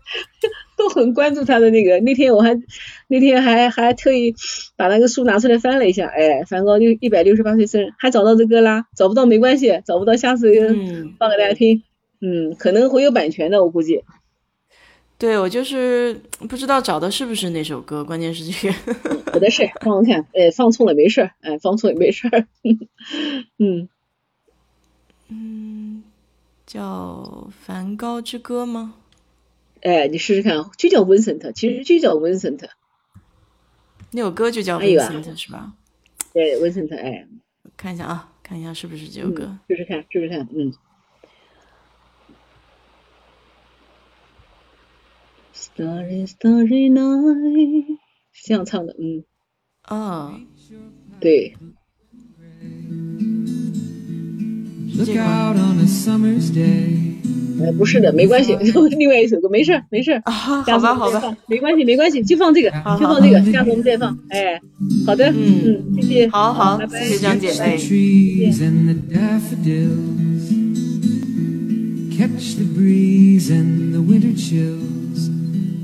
都很关注他的那个。那天我还那天还还特意把那个书拿出来翻了一下，哎，梵高就一百六十八岁生日，还找到这歌啦？找不到没关系，找不到下次放给大家听。嗯，可能会有版权的，我估计。对，我就是不知道找的是不是那首歌，关键是这个。[laughs] 没的是，放放看，哎，放错了没事儿，哎，放错也没事儿。[laughs] 嗯嗯，叫《梵高之歌》吗？哎，你试试看，就叫 Vincent，其实就叫 Vincent。那首歌就叫 Vincent 是吧？对，Vincent，哎，看一下啊，看一下是不是这首歌，试试看，试试看，嗯。Starry, starry night，是这样唱的，嗯，啊，对。呃，不是的，没关系，[laughs] 另外一首歌，没事，没事。好吧，好吧，没关系，没关系，就放这个，就放这个，下次我们再放。哎，好的，嗯嗯，谢谢，好好，拜拜，谢谢张姐，哎。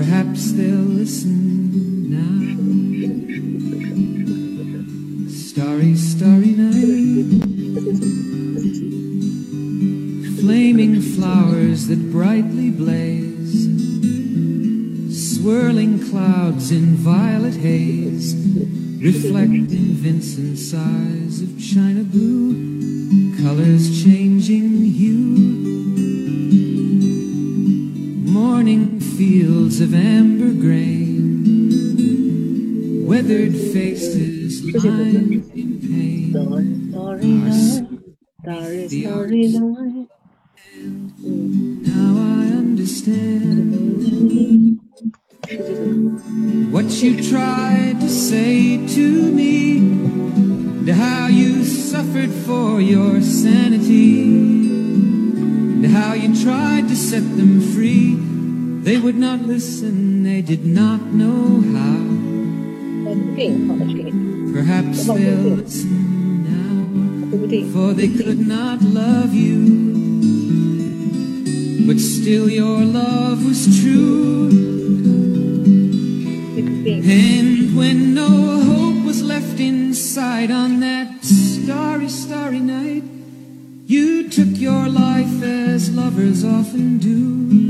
Perhaps they'll listen now. Starry, starry night. Flaming flowers that brightly blaze. Swirling clouds in violet haze. Reflecting Vincent's eyes of china blue. Colors changing hue. Of amber grain, weathered faces lined in pain. Night, starry, starry night. Now I understand what you tried to say to me, and how you suffered for your sanity, and how you tried to set them free. They would not listen, they did not know how. Perhaps they'll listen now, for they could not love you. but still your love was true. And when no hope was left inside on that starry, starry night, you took your life as lovers often do.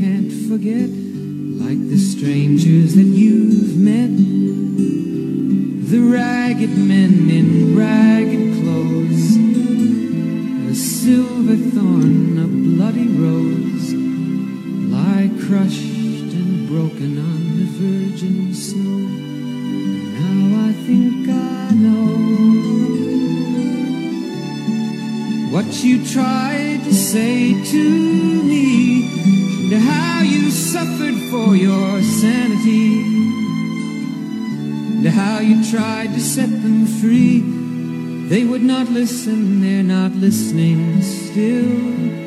can't forget. Like the strangers that you've met. The ragged men in ragged clothes. A silver thorn, a bloody rose, lie crushed and broken on the virgin snow. Now I think I know what you tried to say to tried to set them free. They would not listen, they're not listening still.